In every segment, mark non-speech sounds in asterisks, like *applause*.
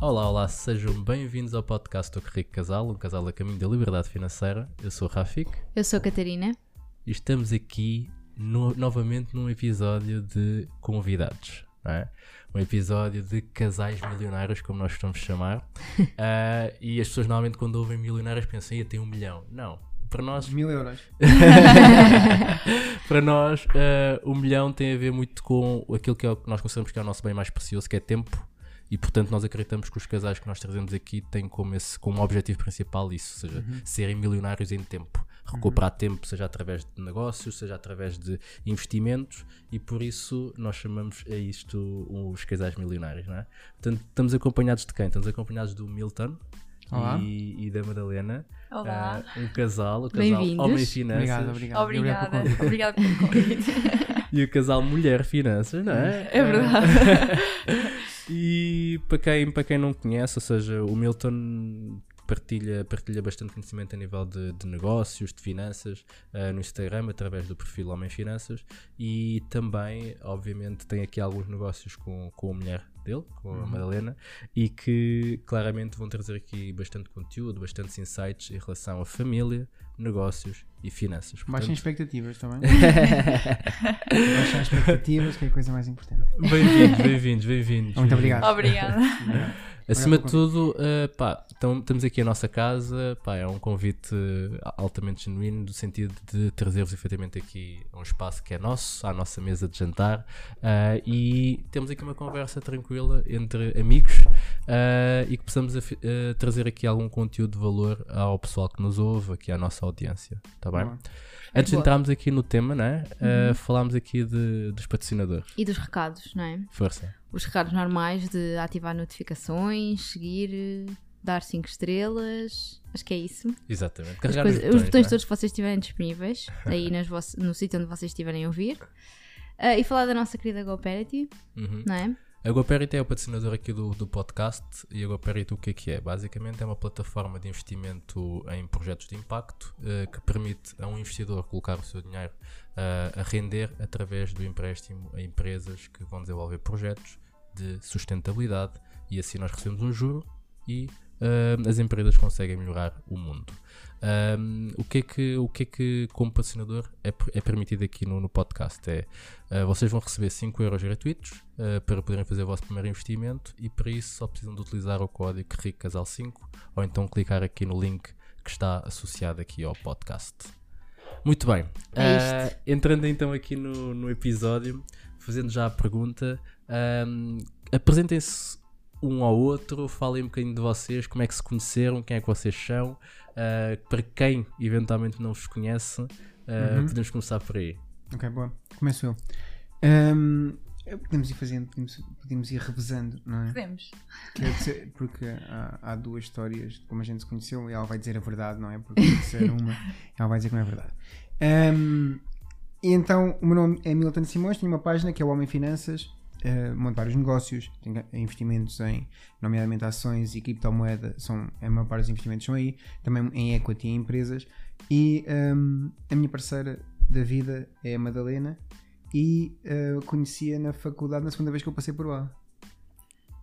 Olá, olá, sejam bem-vindos ao podcast do Rico Casal, um casal a caminho da liberdade financeira. Eu sou o Rafik Eu sou a Catarina. e estamos aqui no- novamente num episódio de convidados. não é? Um episódio de casais milionários, como nós estamos a chamar. *laughs* Ah, e as pessoas normalmente, quando ouvem milionários, pensam, ia ter um milhão. Não. Para nós, Mil euros. *laughs* para nós ah, o milhão tem a ver muito com aquilo que, é o que nós consideramos que é o nosso bem mais precioso, que é tempo. E portanto nós acreditamos que os casais que nós trazemos aqui têm como, esse, como objetivo principal isso, ou seja, serem milionários em tempo. Recuperar tempo, seja através de negócios, seja através de investimentos, e por isso nós chamamos a isto os casais milionários, não é? Portanto, estamos acompanhados de quem? Estamos acompanhados do Milton Olá. e, e da Madalena. Olá. Ah, um casal, o casal. Homem Finanças. Obrigado, obrigado. Obrigada. Obrigado pelo convite. *laughs* E o casal Mulher Finanças, não é? É verdade. *laughs* e para quem, para quem não conhece, ou seja, o Milton partilha, partilha bastante conhecimento a nível de, de negócios, de finanças, eh, no Instagram, através do perfil Homem Finanças, e também, obviamente, tem aqui alguns negócios com, com a mulher dele, com a Madalena, e que claramente vão trazer aqui bastante conteúdo, bastantes insights em relação a família, negócios e finanças. Baixem Portanto, expectativas também. *laughs* *laughs* Baixem expectativas, que é a coisa mais importante. Bem-vindos, *laughs* bem-vindos, bem-vindos. Muito obrigado. Obrigada. Acima de tudo, eh, pá, então, estamos aqui a nossa casa, pá, é um convite altamente genuíno, no sentido de trazer-vos efetivamente aqui um espaço que é nosso, à nossa mesa de jantar, eh, e temos aqui uma conversa tranquila entre amigos eh, e que possamos trazer aqui algum conteúdo de valor ao pessoal que nos ouve, aqui à nossa audiência, tá bem? Boa. Antes de entrarmos aqui no tema, né, eh, falámos aqui de, dos patrocinadores. E dos recados, não é? Força. Os recados normais de ativar notificações, seguir, dar 5 estrelas. Acho que é isso. Exatamente. Carregar coisas- nos os botões né? todos que vocês estiverem disponíveis, *laughs* aí no sítio onde vocês estiverem a ouvir. Ah, e falar da nossa querida GoParity, Uhum. não é? A GoParity é o patrocinador aqui do, do podcast e a GoParity o que é que é? Basicamente é uma plataforma de investimento em projetos de impacto eh, que permite a um investidor colocar o seu dinheiro eh, a render através do empréstimo a empresas que vão desenvolver projetos de sustentabilidade e assim nós recebemos um juro e eh, as empresas conseguem melhorar o mundo. Um, o, que é que, o que é que, como patrocinador, é, é permitido aqui no, no podcast? É Uh, vocês vão receber 5 euros gratuitos uh, para poderem fazer o vosso primeiro investimento e para isso só precisam de utilizar o código RICCASAL5 ou então clicar aqui no link que está associado aqui ao podcast. Muito bem. É Uh, entrando então aqui no, no episódio, fazendo já a pergunta, um, apresentem-se um ao outro, falem um bocadinho de vocês, como é que se conheceram, quem é que vocês são, uh, para quem eventualmente não vos conhece, uh, Uhum. podemos começar por aí. Ok, boa. Começo eu. Ahm, podemos ir fazendo, podemos, podemos ir revezando, não é? Podemos. Quer dizer, porque há, há duas histórias de como a gente se conheceu e ela vai dizer a verdade, não é? Porque se disser *laughs* uma, ela vai dizer que não é verdade. Ahm, e então, o meu nome é Milton Simões, tenho uma página que é o Homem Finanças, uh, monto vários negócios, tenho investimentos em, nomeadamente ações e criptomoeda, são, a maior parte dos investimentos são aí, também em equity em empresas. E ahm, a minha parceira da vida é a Madalena e uh, conhecia na faculdade na segunda vez que eu passei por lá.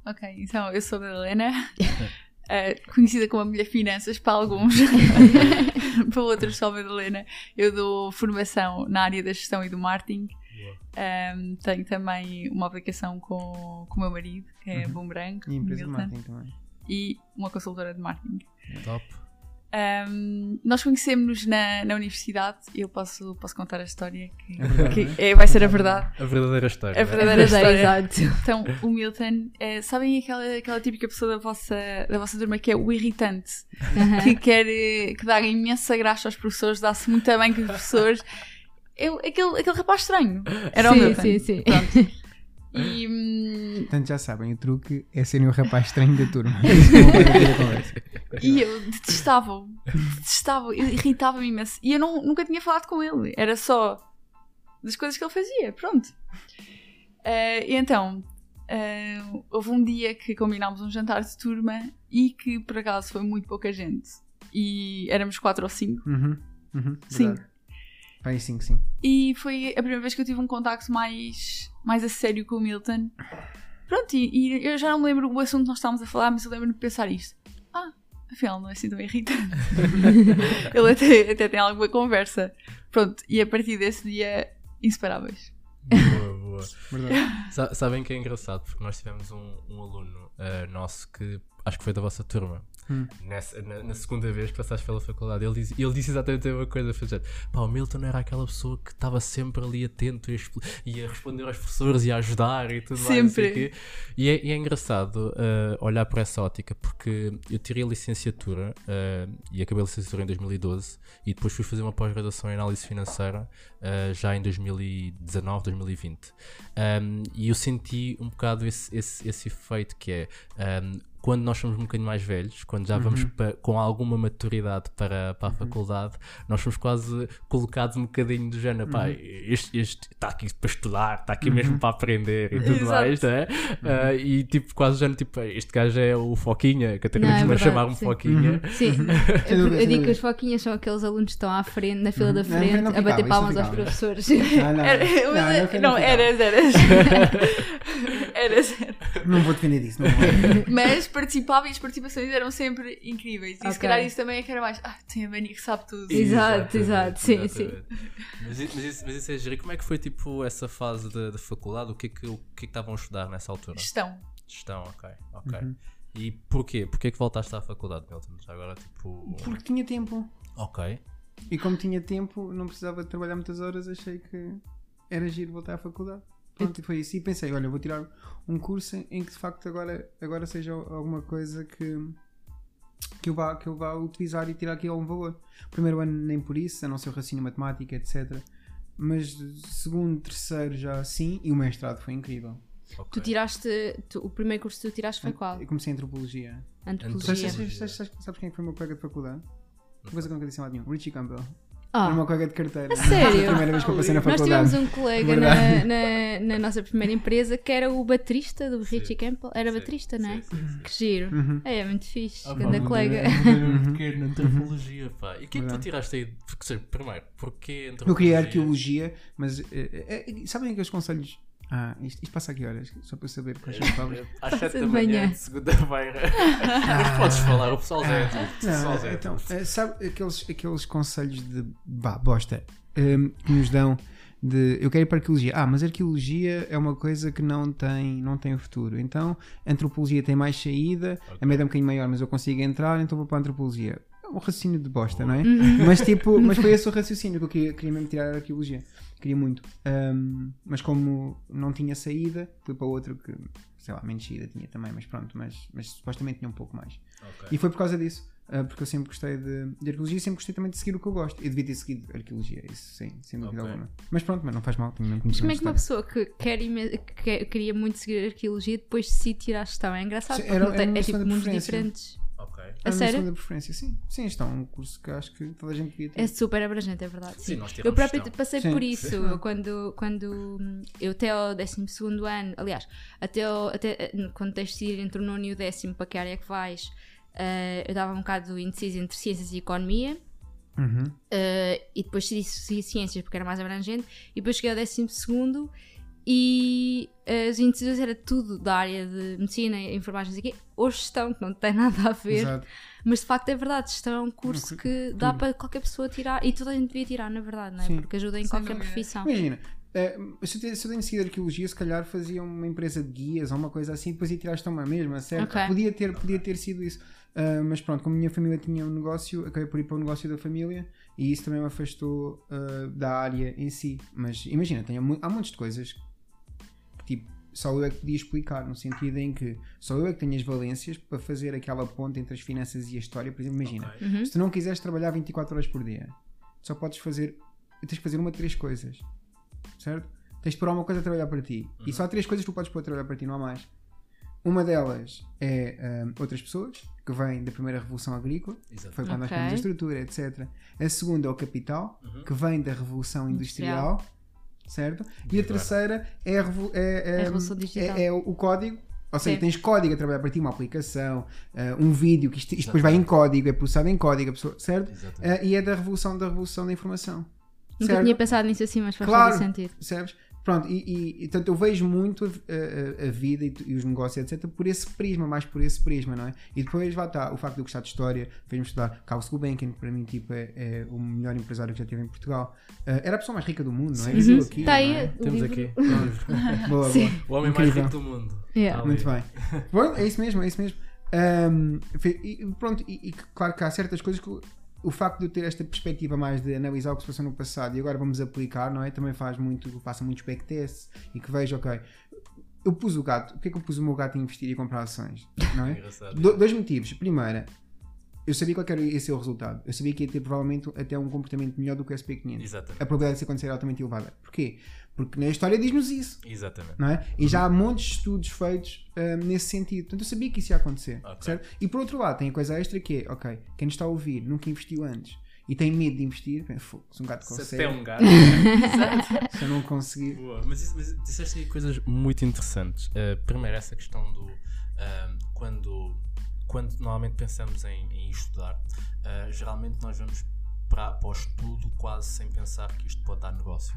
Ok, então eu sou a Helena, *laughs* eh, conhecida como a Mulher Finanças para alguns, *laughs* para outros só Madalena. Eu dou formação na área da gestão e do marketing. Tenho também uma aplicação com, com o meu marido, que é a Uhum. Boomerang, E empresa de Milton, marketing também. e uma consultora de marketing. Top. Um, nós conhecemos-nos na, na universidade e eu posso, posso contar a história que, É que não é- vai ser a verdade. A verdadeira história. A né? verdadeira *laughs* história. exato. Então, o Milton, é, sabem aquela, aquela típica pessoa da vossa, da vossa turma que é o irritante, que quer eh, que dá imensa graça aos professores, dá-se muito bem com os professores. Eu, aquele, aquele rapaz estranho. Era o sim, Milton. sim, sim. *laughs* E, hum, Portanto, já sabem, o truque é serem o rapaz estranho da turma. *laughs* E eu detestava-o. Detestava-o. Irritava-me imenso. E eu não- nunca tinha falado com ele. Era só das coisas que ele fazia. Pronto. Eh, e então, eh, houve um dia que combinámos um jantar de turma e que por acaso foi muito pouca gente. E éramos quatro ou cinco. Uhum, uhum, Sim. verdade. Aí sim, sim. E foi a primeira vez que eu tive um contacto mais, mais a sério com o Milton. Pronto, e, e eu já não me lembro o assunto que nós estávamos a falar, mas eu lembro-me de pensar isto. Ah, afinal não é assim tão irritante. *laughs* Ele até, até tem alguma conversa. Pronto, e a partir desse dia, inseparáveis. Boa, boa. Verdade. Sabem que é engraçado, porque nós tivemos um, um aluno eh, nosso que acho que foi da vossa turma. Hum. Nessa- na, na segunda vez que passaste pela faculdade, ele disse, ele disse exatamente a mesma coisa. Foi dizer, pá, o Milton era aquela pessoa que estava sempre ali atento e a, e a responder aos professores e a ajudar e tudo mais. sei o Sempre. E é, e é engraçado eh, olhar para essa ótica, porque eu tirei a licenciatura eh, e acabei a licenciatura em 2012 e depois fui fazer uma pós-graduação em análise financeira eh, já em 2019, 2020. Um, e eu senti um bocado esse, esse, esse efeito que é um, quando nós somos um bocadinho mais velhos, quando já vamos pa- com alguma maturidade para, para a faculdade, nós somos quase colocados um bocadinho do género, pá, este está aqui para estudar, está aqui mesmo para aprender e tudo Exato. mais, não é? Ah, e tipo, quase já tipo, este gajo é o Foquinha, que até Não, é chamar-me. Foquinha. Sim, eu, eu digo que os foquinhas são aqueles alunos que estão à frente, na fila da Uhum. Não, frente, não a ficava, bater palmas não aos professores. Ah, não, *laughs* Era, não, não, quero não, eras. *laughs* eras, eras. Não vou defender isso, não vou. Mas participava e as participações eram sempre incríveis. E se Ok. calhar isso também é que era mais. Ah, tem a Mani que sabe tudo. Exato, exato, sim, exatamente. Mas, mas isso, mas isso é giro. Como é que foi tipo essa fase da da faculdade? O que é que, o que é que estavam a estudar nessa altura? Gestão. Gestão, ok, ok. Uhum. E porquê? Porquê que voltaste à faculdade, Milton? Agora, tipo. Porque tinha tempo. Ok. E como tinha tempo, não precisava de trabalhar muitas horas, achei que era giro voltar à faculdade. Pronto, e foi isso. E pensei, olha, vou tirar um curso em que de facto agora, agora seja alguma coisa que, que, eu vá, que eu vá utilizar e tirar aqui algum valor. Primeiro ano nem por isso, a não ser o raciocínio matemática, etc. Mas segundo, terceiro já sim, e o mestrado foi incrível. Tu ok. tiraste, tu- o primeiro curso que tu tiraste foi qual? Eu comecei em antropologia. Sabes, Antropologia. sabes, sabes- sabes- sabes quem é que foi o meu colega de faculdade? Uma coisa que eu nunca disse a lado nenhum. Richie Campbell. Ah, meu colega de carteira. A sério? Foi *laughs* a primeira vez que eu passei na Nós faculdade. tivemos um colega na, na, na nossa primeira empresa que era o baterista do Richie Campbell. Era Sim, baterista, não é? sim, sim. Que giro. Uhum. É, muito fixe. Ah, Grande colega. era- era um pequeno antropologia, pá. E o que é que tu tiraste aí? Porque, primeiro, porquê antropologia? Eu queria arqueologia, mas eh, eh, sabem aqueles conselhos? Ah, isto, isto passa aqui horas, só para eu saber quais são as palavras. Às Passa 7 da manhã, segunda-feira. *laughs* Mas podes falar, o pessoal já é tudo. Não, é então, tudo. eh, sabe aqueles, aqueles conselhos de vá, bosta ehm, que nos dão de eu quero ir para a arqueologia. Ah, mas arqueologia é uma coisa que não tem, não tem futuro. Então, a antropologia tem mais saída, a média é um bocadinho maior, mas eu consigo entrar, então vou para a antropologia. É um raciocínio de bosta, não é? Mas tipo, *laughs* mas foi esse o raciocínio que eu queria, queria mesmo tirar a arqueologia. Queria muito. Ahm, mas como não tinha saída, fui para outro que, sei lá, menos saída tinha também, mas pronto, mas, mas supostamente tinha um pouco mais. Ok. E foi por causa disso, ah, porque eu sempre gostei de, de arqueologia e sempre gostei também de seguir o que eu gosto. E devia ter seguido arqueologia, isso sim, sem dúvida Ok. alguma. Mas pronto, mas não faz mal, tenho mesmo Mas como é que uma pessoa que, quer que quer- queria muito seguir arqueologia depois decide tirar a gestão? É engraçado Sim, porque era- era é tipo mundos preferência. diferentes. Ok. A a sério? segunda preferência, sim. Sim, isto é um curso que acho que toda a gente devia ter. É super abrangente, é verdade. Sim, Sim. nós eu própria gestão. passei Sim. por isso. Eu quando, quando eu até ao 12 ano, aliás, até, ao- até eh, quando tens de ir entre o nono e o décimo para que área é que vais, eh, eu dava um bocado indecisa entre ciências e economia. Uhum. Uh, e depois segui ciências porque era mais abrangente e depois cheguei ao décimo segundo e as indecisões era tudo da área de medicina, enfermagem e aqui, ou gestão, que não tem nada a ver, Exato. mas de facto é verdade, gestão é um curso que dá tudo. para qualquer pessoa tirar e toda a gente devia tirar, na verdade, não é? Sim. Porque ajuda em Sem qualquer dúvida. profissão. Imagina, eh, se eu tenho seguido arqueologia, se calhar fazia uma empresa de guias ou uma coisa assim, depois ia tirar a uma mesma, certo? Ok. Podia, ter, podia ter sido isso. Ah, mas pronto, como a minha família tinha um negócio, acabei por ir para o negócio da família e isso também me afastou ah, da área em si. Mas imagina, tem, mu- há montes de coisas só eu é que podia explicar, no sentido em que só eu é que tenho as valências para fazer aquela ponte entre as finanças e a história. Por exemplo, imagina, Ok. Uhum. se tu não quiseres trabalhar 24 horas por dia, só podes fazer. Tens que fazer uma de três coisas. Certo? Tens de pôr alguma coisa a trabalhar para ti. E só há três coisas que tu podes pôr a trabalhar para ti, não há mais. Uma delas é hum, outras pessoas, que vêm da primeira revolução agrícola, Exato. foi quando nós Ok. temos a estrutura, etc. A segunda é o capital, Uhum. que vem da revolução Industrial. industrial, certo? E a terceira é a, é- é- A revolução digital. é- é o código. Ou seja, Sim. tens código a trabalhar para ti, uma aplicação, ah, um vídeo, que isto, isto depois vai em código, é processado em código, certo? Ah, e é da revolução da revolução da informação. Nunca certo? tinha pensado nisso assim, mas faz Claro. todo sentido. Percebes? Pronto, e, e, e, portanto eu vejo muito a, a- a vida e, e os negócios, etc., por esse prisma, mais por esse prisma, não é? E depois lá está, o facto de eu gostar de história, fez-me estudar Carlos Gulbenkian, que para mim tipo, é, é o melhor empresário que já tive em Portugal. Ah, era a pessoa mais rica do mundo, não é? Sim, sim, aqui. Tá aí não é? o Temos livro. aqui. *laughs* Boa, *laughs* Sim. boa. O homem mais rico do mundo. Yeah. Muito bem. Bom, é isso mesmo, é isso mesmo. Fe- e, pronto, e, e claro que há certas coisas que o, facto de eu ter esta perspectiva mais de analisar o que se passou no passado e agora vamos aplicar, não é? Também faz muito, faça muitos backtests e que vejo, ok, eu pus o gato, o que é que eu pus o meu gato a investir e comprar ações, não é? *laughs* Do- dois motivos. Primeira, eu sabia qual que era esse o resultado. Eu sabia que ia ter provavelmente até um comportamento melhor do que o SP500. Exatamente. A probabilidade de isso acontecer é altamente elevada. Porquê? Porque na história diz-nos isso Exatamente. não é? E já há montes de estudos feitos hum, nesse sentido. Portanto, eu sabia que isso ia acontecer. Ok. Certo? E por outro lado, tem a coisa extra que é, ok, quem nos está a ouvir nunca investiu antes e tem medo de investir, "Fogo, se um gato Se consegue, até um gato. *laughs* se eu não conseguir. Boa. Mas, isso- mas disseste aí coisas muito interessantes. Uh, primeiro, essa questão do. um, quando, quando normalmente pensamos em, em estudar, uh, geralmente nós vamos para, para o estudo quase sem pensar que isto pode dar negócio.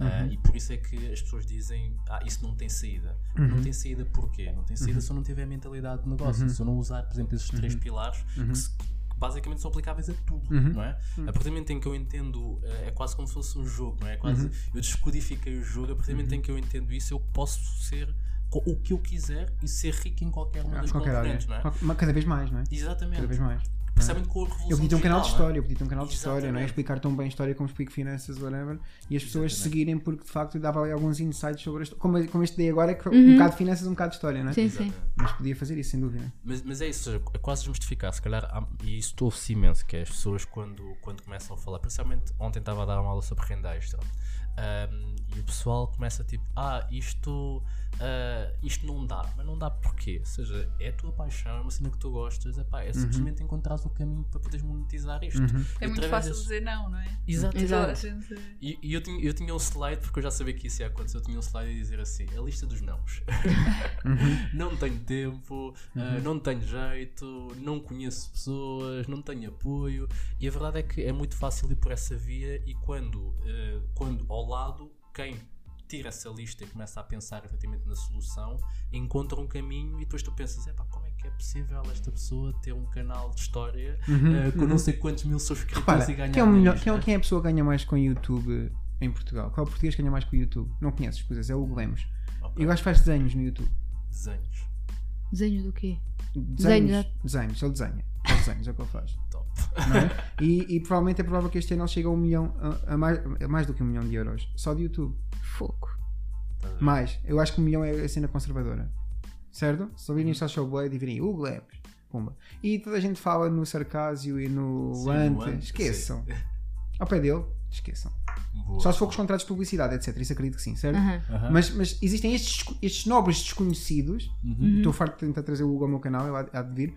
Uh, e por isso é que as pessoas dizem: Ah, isso não tem saída. Não tem saída porquê? Não tem saída se eu não tiver mentalidade de negócio. Se eu não usar, por exemplo, esses três pilares que, se- basicamente são aplicáveis a tudo, não é? A partir do momento em que eu entendo, eh, é quase como se fosse um jogo, não é? É quase, Eu descodifiquei o jogo, a partir do momento em que eu entendo isso, eu posso ser o que eu quiser e ser rico em qualquer uma Ah, das qualquer área. componentes, não é? Cada vez mais, não é? Cada Exatamente. vez mais. Precisamente com a revolução Eu podia ter um canal de é? história, eu podia ter um canal de história, não é? Explicar tão bem história como explico finanças, whatever, e as pessoas Exatamente. seguirem porque de facto dava ali alguns insights sobre a história. Como, como este daí agora, que foi um bocado de finanças, um bocado de história, não é? Sim, sim. Mas podia fazer isso, sem dúvida. Mas, mas é isso, é quase desmistificar. Se calhar, há- e isso ouve-se imenso, que é as pessoas quando, quando começam a falar, principalmente ontem estava a dar uma aula sobre renda extra, e o pessoal começa tipo, ah, isto, ah, isto não dá, mas não dá porquê? Ou seja, é a tua paixão, é uma cena que tu gostas, epá, é simplesmente encontrares o caminho para poderes monetizar isto. É E muito fácil desse- dizer não, não é? Exato. Exato. A gente- E, e eu, tinha, eu tinha um slide, porque eu já sabia que isso ia acontecer, eu tinha um slide a dizer assim, a lista dos nãos. *laughs* *laughs* não tenho tempo, ah, não tenho jeito, não conheço pessoas, não tenho apoio. E a verdade é que é muito fácil ir por essa via e quando, ah, quando ao lado, quem tira essa lista e começa a pensar efetivamente na solução, encontra um caminho e depois tu pensas, epá, como é que é possível esta pessoa ter um canal de história ah, com não sei quantos mil subscritores Repara, e ganhar quem é, o melhor, quem, é, quem é a pessoa que ganha mais com o YouTube em Portugal? Qual é o português que ganha mais com o YouTube? Não conheces, coisas, é o Hugo Lemos. Ok. E o gajo faz desenhos no YouTube. Desenhos. Desenho do quê? Desenhos, Desenhos, desenhos, ele desenha. Faz desenhos, é o que ele faz. É? e, e provavelmente é provável que este ano ele chegue a um milhão, a, a mais, a mais do que um milhão de euros. Só de YouTube. Fogo. Ver? Mais. Eu acho que um milhão é a cena conservadora. Certo? Se ouvirem o Social Blade e virem Hugo Lemos. Pumba. E toda a gente fala no Sarcásio e no Sim, Ante. Ante, Esqueçam. *laughs* Ao pé dele, esqueçam. Boa. Só se for com os contratos de publicidade, etc. Isso acredito que sim, certo? Aham. Aham. Mas, mas existem estes, estes nobres desconhecidos. Uhum. Estou farto de tentar trazer o Hugo ao meu canal, ele há, há de vir.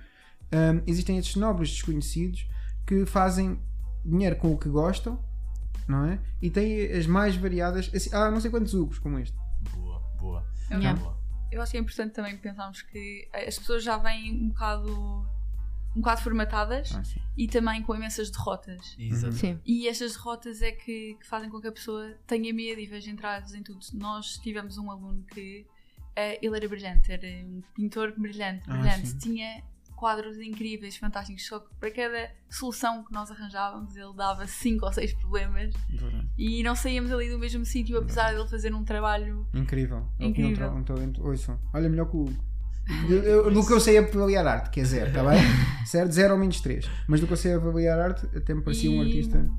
Um, existem estes nobres desconhecidos que fazem dinheiro com o que gostam, não é? E têm as mais variadas. assim, há não sei quantos Hugos como este. Boa, boa. Yeah. Boa. Eu acho que é importante também pensarmos que as pessoas já vêm um bocado, um bocado formatadas Ah, e também com imensas derrotas. Exato. Sim. E estas derrotas é que, que fazem com que a pessoa tenha medo e veja entradas em tudo. Nós tivemos um aluno que eh, ele era brilhante, era um pintor brilhante, Ah, brilhante, sim. tinha quadros incríveis, fantásticos, só que para cada solução que nós arranjávamos ele dava cinco ou seis problemas Verdade. e não saíamos ali do mesmo sítio apesar de ele fazer um trabalho Incrível. Ele tinha um, Incrível. tra- um talento. Ouçam, olha, melhor que o Hugo. Eu- eu- do que eu sei avaliar arte, que é zero, está bem? *laughs* Certo? Zero ou menos três. Mas do que eu sei avaliar arte, até me parecia um E- artista.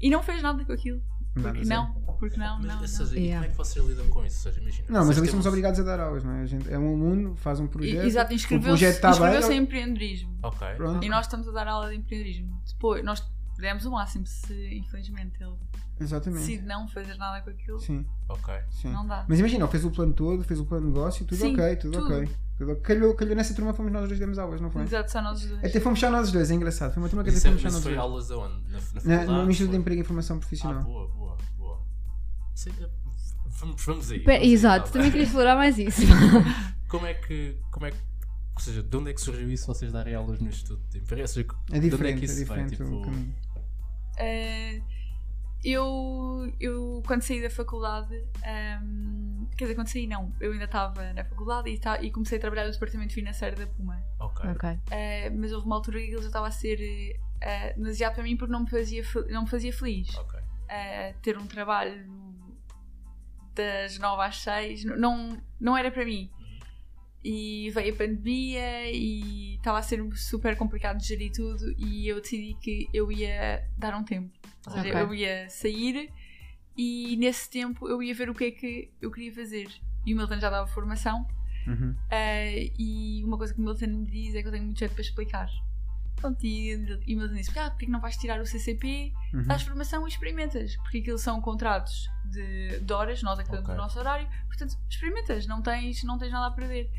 e não fez nada com aquilo. Porque não, porque não, Mas, não, ou não. seja, e Yeah. como é que vocês lidam com isso? Ou seja, imagina. Não, mas ali somos obrigados a dar aulas, não é? A gente, é um aluno, faz um projeto. E- Exato, o inscreveu-se inscreveu-se em empreendedorismo. Ok. Pronto. E nós estamos a dar aula de empreendedorismo. Depois, nós demos o máximo se, infelizmente, ele Exatamente. decide não fazer nada com aquilo. Sim, Ok. sim. Não dá. Mas imagina, ele fez o plano todo, fez o plano de negócio, tudo Sim, ok, tudo, tudo. ok. Tudo ok. Calhou, calhou nessa turma, fomos nós dois demos aulas, não foi? Exato, só nós os dois. Até fomos só nós dois, é engraçado. Foi uma turma que até Isso, é- fomos só nós os foi dois. aulas aonde? Na, na Na, faculdade? no Instituto de Foi? Emprego e Informação Ah, Profissional. boa, boa, boa. Isso é- Vamos, vamos aí. Pe- vamos aí, Exato, também queria explorar mais isso. *laughs* Como é que. Como é que ou seja, de onde é que surgiu isso vocês darem aulas no Instituto de Emprego? Ou seja, é de onde diferente, que é isso vem? diferente Tipo, caminho. Eh, eu, eu quando saí da faculdade, ahm, quer dizer, quando saí não, eu ainda estava na faculdade e, tá- e comecei a trabalhar no departamento financeiro da Puma. Ok. Ok. Eh, mas houve uma altura que ele já estava a ser eh, demasiado para mim porque não me fazia, não me fazia feliz. Ok. Eh, ter um trabalho das 9 às 6 n- não, não era para mim. E veio a pandemia e estava a ser super complicado de gerir tudo e eu decidi que eu ia dar um tempo. Ou seja, Ok. eu ia sair e nesse tempo eu ia ver o que é que eu queria fazer. E o Milton já dava formação Uhum. Uh, e uma coisa que o Milton me diz é que eu tenho muito jeito para explicar. Pronto, e, e o Milton disse: ah, porque é que não vais tirar o CCP, Uhum. dás formação e experimentas? Porque aquilo são contratos de, de horas, nós é que damos Ok. o nosso horário, portanto, experimentas, não tens, não tens nada a perder.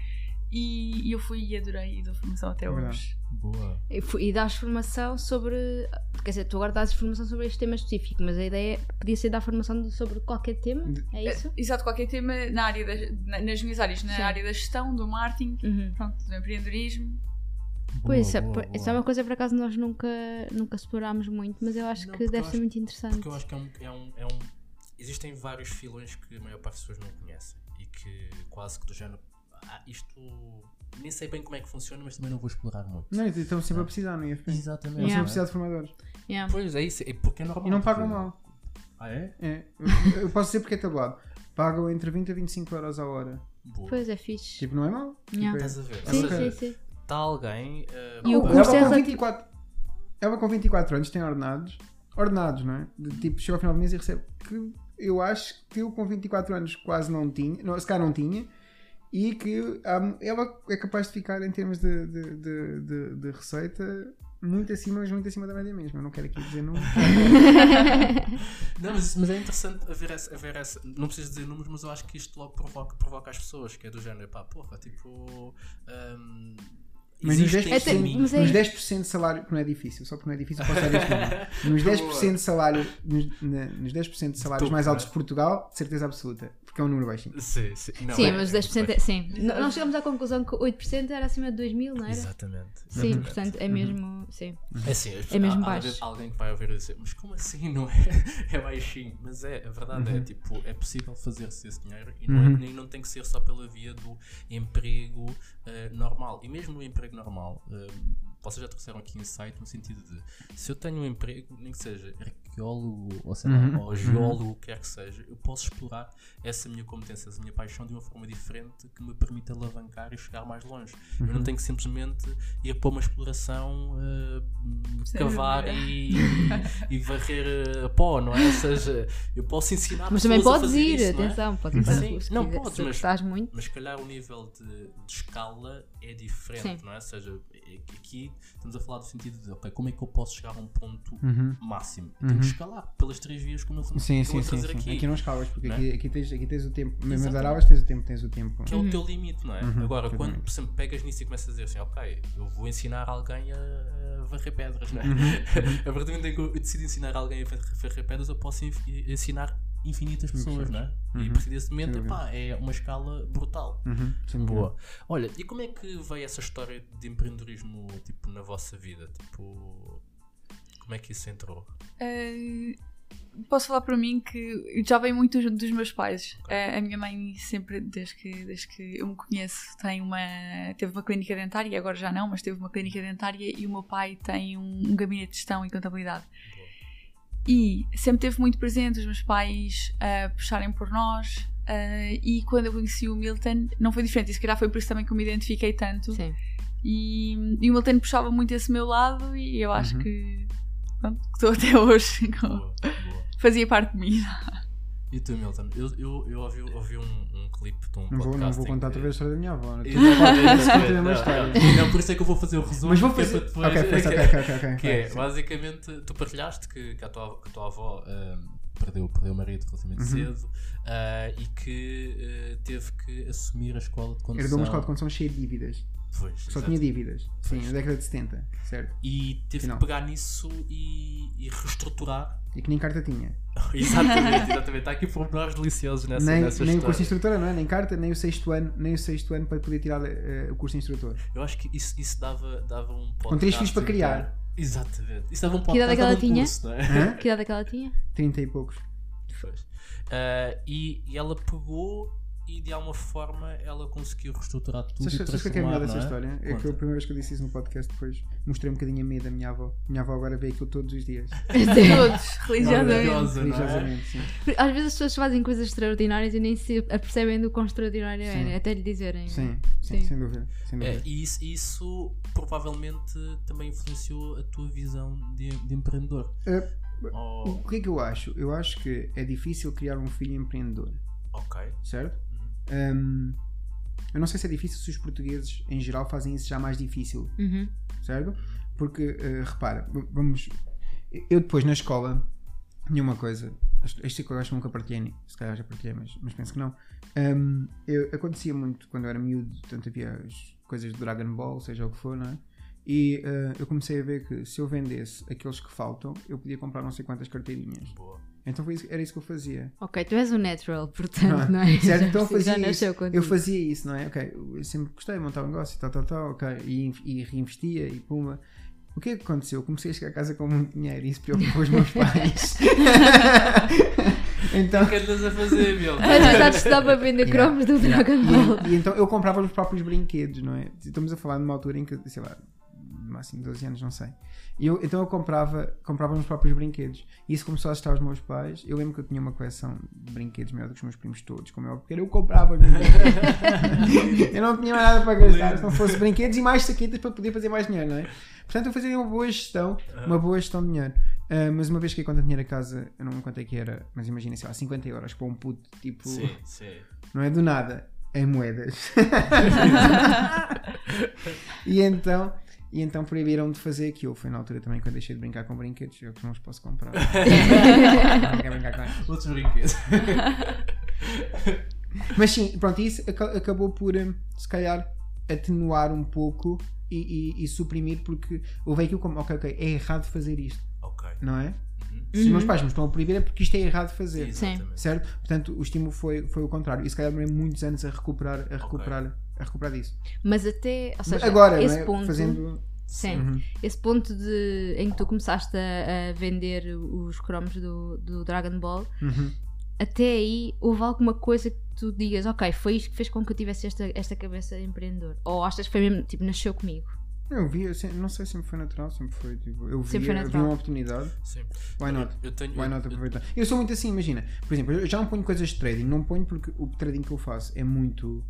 E, e eu fui e adorei e dou formação até É hoje. Boa. E, e dás formação sobre. Quer dizer, tu agora dás formação sobre este tema específico, mas a ideia podia ser dar formação de- sobre qualquer tema? É isso? Uh, exato, qualquer tema na área das, na- nas minhas áreas, na Sim. área da gestão, do marketing, Uhum. pronto, do empreendedorismo. Pois, Boa, isso é- boa, isso é uma coisa por acaso nós nunca, nunca explorámos muito, mas eu acho Não, que deve eu ser acho- muito interessante. Porque eu acho que é um, é um, é um- Existem vários filões que a maior parte das pessoas não conhecem e que quase que do género. Ah, isto. Nem sei bem como é que funciona, mas também não vou explorar muito. Não, estão sempre a precisar no IFP. Estão Exatamente. sempre a Yeah. precisar de formadores. Yeah. Pois é isso, é porque é normal. E não pagam porque- mal. Ah, é? É. Eu, eu posso dizer porque é tabulado. Pagam entre 20 a 25 euros a hora. Boa. Pois é fixe. Tipo, não é mau. Yeah. Tipo, é- Estás a ver? Sim, Ou seja, sim, sim. Está alguém. eh, E o curso ela é com relativo- 24 Ela com 24 anos tem ordenados. Ordenados, não é? De, tipo, chega ao final do mês e recebe. Que eu acho que eu com 24 anos quase não tinha. Não, se calhar não tinha. E que há- ela é capaz de ficar em termos de, de, de, de- de receita muito acima, mas muito acima da média mesmo. Eu não quero aqui dizer números. *laughs* Não, mas, mas é interessante haver essa, haver essa. Não preciso dizer números, mas eu acho que isto logo provoca, provoca as pessoas, que é do género, pá, porra, tipo. hum, Mas nos existem 10%, Até- mas é- nos 10% de salário, que não é difícil, só porque não é difícil, posso dar este número. Nos 10% de salário, nos, nos 10% de salários mais altos de Portugal, de certeza absoluta, porque é um número baixinho. Sim, sim. Não, Sim, é- mas é- 10% é. Sim. N- Nós chegamos à conclusão que 8% era acima de 2 mil, não era? Exatamente. Sim, exatamente. portanto é mesmo. Sim. É assim, as- É mesmo há- há baixo. vezes alguém que vai ouvir e dizer, mas como assim não é? *laughs* É baixinho. Mas é, a verdade é, tipo, é possível fazer-se esse dinheiro e não, é- Uhum. nem não tem que ser só pela via do emprego eh, normal. E mesmo no emprego normal, eh, vocês já trouxeram aqui insight no sentido de se eu tenho um emprego, nem que seja arqueólogo ou, sei lá, Uhum. ou geólogo, o que quer que seja, eu posso explorar essa minha competência, essa minha paixão de uma forma diferente que me permite alavancar e chegar mais longe. Eu Uhum. não tenho que simplesmente ir para uma exploração, Sem cavar e, e varrer eh, pó, não é? Ou seja, eu posso ensinar Mas também a podes fazer ir, isso, não é? atenção, podes ir para Sim, não, podes, mas- gostas muito. Mas se calhar o nível de, de escala é diferente, Sim. não é? Ou seja, é aqui estamos a falar do sentido de, ok, como é que eu posso chegar a um ponto Uhum. máximo? Eu Tenho que escalar pelas três vias como eu Sim, como sim, sim, sim. trazer Aqui. aqui. não escalas, porque Não é? aqui, aqui, tens, aqui tens o tempo. Mesmo nas. Arábias tens o tempo, tens o tempo. que é o teu limite, não é? Uhum, Agora, quando, por exemplo, pegas nisso e começas a dizer assim, ok, eu vou ensinar alguém a, varrer pedras, não é? Uhum. *laughs* a partir do momento em que eu decido ensinar alguém a varrer pedras, eu posso ensinar infinitas pessoas, não é? E a Uhum. partir desse momento, epá, é uma escala brutal. Uhum. Boa. Olha, e como é que veio essa história de empreendedorismo tipo, na vossa vida? Tipo, como é que isso entrou? Eh, posso falar para mim que já vem muito dos, dos meus pais. Eh, a minha mãe sempre, desde que, desde que eu me conheço, tem uma, teve uma clínica dentária, agora já não, mas teve uma clínica dentária e o meu pai tem um, um gabinete de gestão e contabilidade. E sempre teve muito presente os meus pais a puxarem por nós. eh, e quando eu conheci o Milton, não foi diferente. E se calhar foi por isso também que eu me identifiquei tanto. Sim. E, e o Milton puxava muito esse meu lado e eu acho Uhum. que pronto, que estou até *laughs* hoje com- Boa, boa. fazia parte de mim. E tu, Milton? Eu, eu, eu ouvi, ouvi um, um clipe de um Não vou, não vou contar outra vez a história da minha avó. Não não, por isso é que eu vou fazer o resumo. Mas vou que é fazer. depois- Ok, *laughs* ok, ok, ok. ok. Que é, basicamente, tu partilhaste que, que, a, tua, que a tua avó ahm, perdeu, perdeu o marido relativamente Uhum. cedo ah, e que ah, teve que assumir a escola de condução. Herdou uma escola de condução cheia de dívidas. Pois, Só exato. tinha dívidas. Sim, na década de 70, certo? E teve Final. que pegar nisso e, e reestruturar. E que nem carta tinha. *laughs* exatamente, exatamente. Há aqui pormenores deliciosos nessa, nem nessa nem o curso de instrutora, não é? Nem carta, nem o sexto ano, nem o sexto ano para poder tirar eh, o curso de instrutor. Eu acho que isso, isso dava, dava um podcast. Com três filhos para criar. Exatamente. Isso dava um Que idade é que ela dava um tinha? curso, não é? Que idade é que ela tinha? 30 e poucos. Pois. Ah, e, e ela pegou e de alguma forma ela conseguiu reestruturar tudo. Sabes e sabes o que é que é melhor dessa transformar, história? não É que Conta. eu, a primeira vez que eu disse isso no podcast, depois mostrei um bocadinho a medo da minha avó. Minha avó agora vê aquilo todos os dias. *laughs* Todos, religiosamente. Não é? Religiosamente, sim. Às vezes as pessoas fazem coisas extraordinárias e nem se apercebem do quão extraordinário é, até lhe dizerem. Sim, sim, Sim. sem dúvida. Sem É, dúvida. e isso, isso provavelmente também influenciou a tua visão de, de empreendedor. Oh, O que é que eu acho? Eu acho que é difícil criar um filho empreendedor, ok. certo? Hum, eu não sei se é difícil se os portugueses em geral fazem isso já mais difícil, Uhum. certo? Porque, eh, repara, vamos. Eu depois na escola tinha uma coisa. Este que eu acho que nunca partilhei, se calhar já partilhei, mas, mas penso que não. Hum, eu- acontecia muito quando eu era miúdo, tanto havia as coisas de Dragon Ball, seja o que for, não é? E eh, eu comecei a ver que se eu vendesse aqueles que faltam, eu podia comprar não sei quantas carteirinhas. Boa. Então foi isso- era isso que eu fazia. Ok, tu és o natural, *laughs* portanto, Ah, não é? Certo? Já Então eu fazia isso. Eu fazia isso, não é? Ok, eu sempre gostei de montar um negócio, tal, tal, tal, ok. E, e reinvestia e pumba. O que é que aconteceu? Eu comecei a chegar a casa com muito dinheiro e isso preocupou os meus pais. *laughs* então. O que andas a fazer, meu? Mas já te estava para vender *laughs* Yeah, cromos do yeah. Dragon Ball. E, e então eu comprava os próprios brinquedos, não é? Estamos a falar numa altura em que, sei lá, máximo 12 anos, não sei. E eu, então eu comprava, comprava os próprios brinquedos. E isso começou a assustar os meus pais. Eu lembro que eu tinha uma coleção de brinquedos maior do que os meus primos todos, como é óbvio, porque eu comprava os brinquedos. *laughs* eu não tinha nada para gastar se não fosse brinquedos e mais saquetas para poder fazer mais dinheiro, não é? Portanto, eu fazia uma boa gestão, uma boa gestão de dinheiro. Ah, mas uma vez que conta dinheiro a casa, eu não me contei que era, mas imagina, sei lá, 50 euros para um puto, tipo, Sim, sim. não é do nada, é moedas. *laughs* e então, e então proibiram de fazer aquilo. Foi na altura também que eu deixei de brincar com brinquedos, eu que não os posso comprar. *laughs* não quero brincar com eles. Outros brinquedos. *laughs* Mas sim, pronto, isso aca- acabou por, hum, se calhar, atenuar um pouco e, e- e suprimir, porque houve aquilo como, ok, ok, é errado fazer isto, ok. não é? Uhum. Se os meus pais me estão a proibir é porque isto é errado de fazer. Exatamente. Certo? Portanto, o estímulo foi, foi o contrário. E se calhar demorei muitos anos a recuperar, a recuperar, a recuperar disso. Mas até, ou seja, Agora, esse é? ponto, Fazendo. sim, Uhum. esse ponto de, em que tu começaste a, a vender os cromos do, do Dragon Ball, Uhum. até aí houve alguma coisa que tu digas, ok, foi isto que fez com que eu tivesse esta, esta cabeça de empreendedor? Ou achas que foi mesmo, tipo, nasceu comigo? Eu vi, eu sempre- não sei, sempre foi natural, sempre foi. Tipo, eu Sempre vi, foi vi uma oportunidade. Sim. Why not? Eu tenho. Why not eu- aproveitar? Eu sou muito assim, imagina. Por exemplo, eu já não ponho coisas de trading. Não ponho porque o trading que eu faço é muito.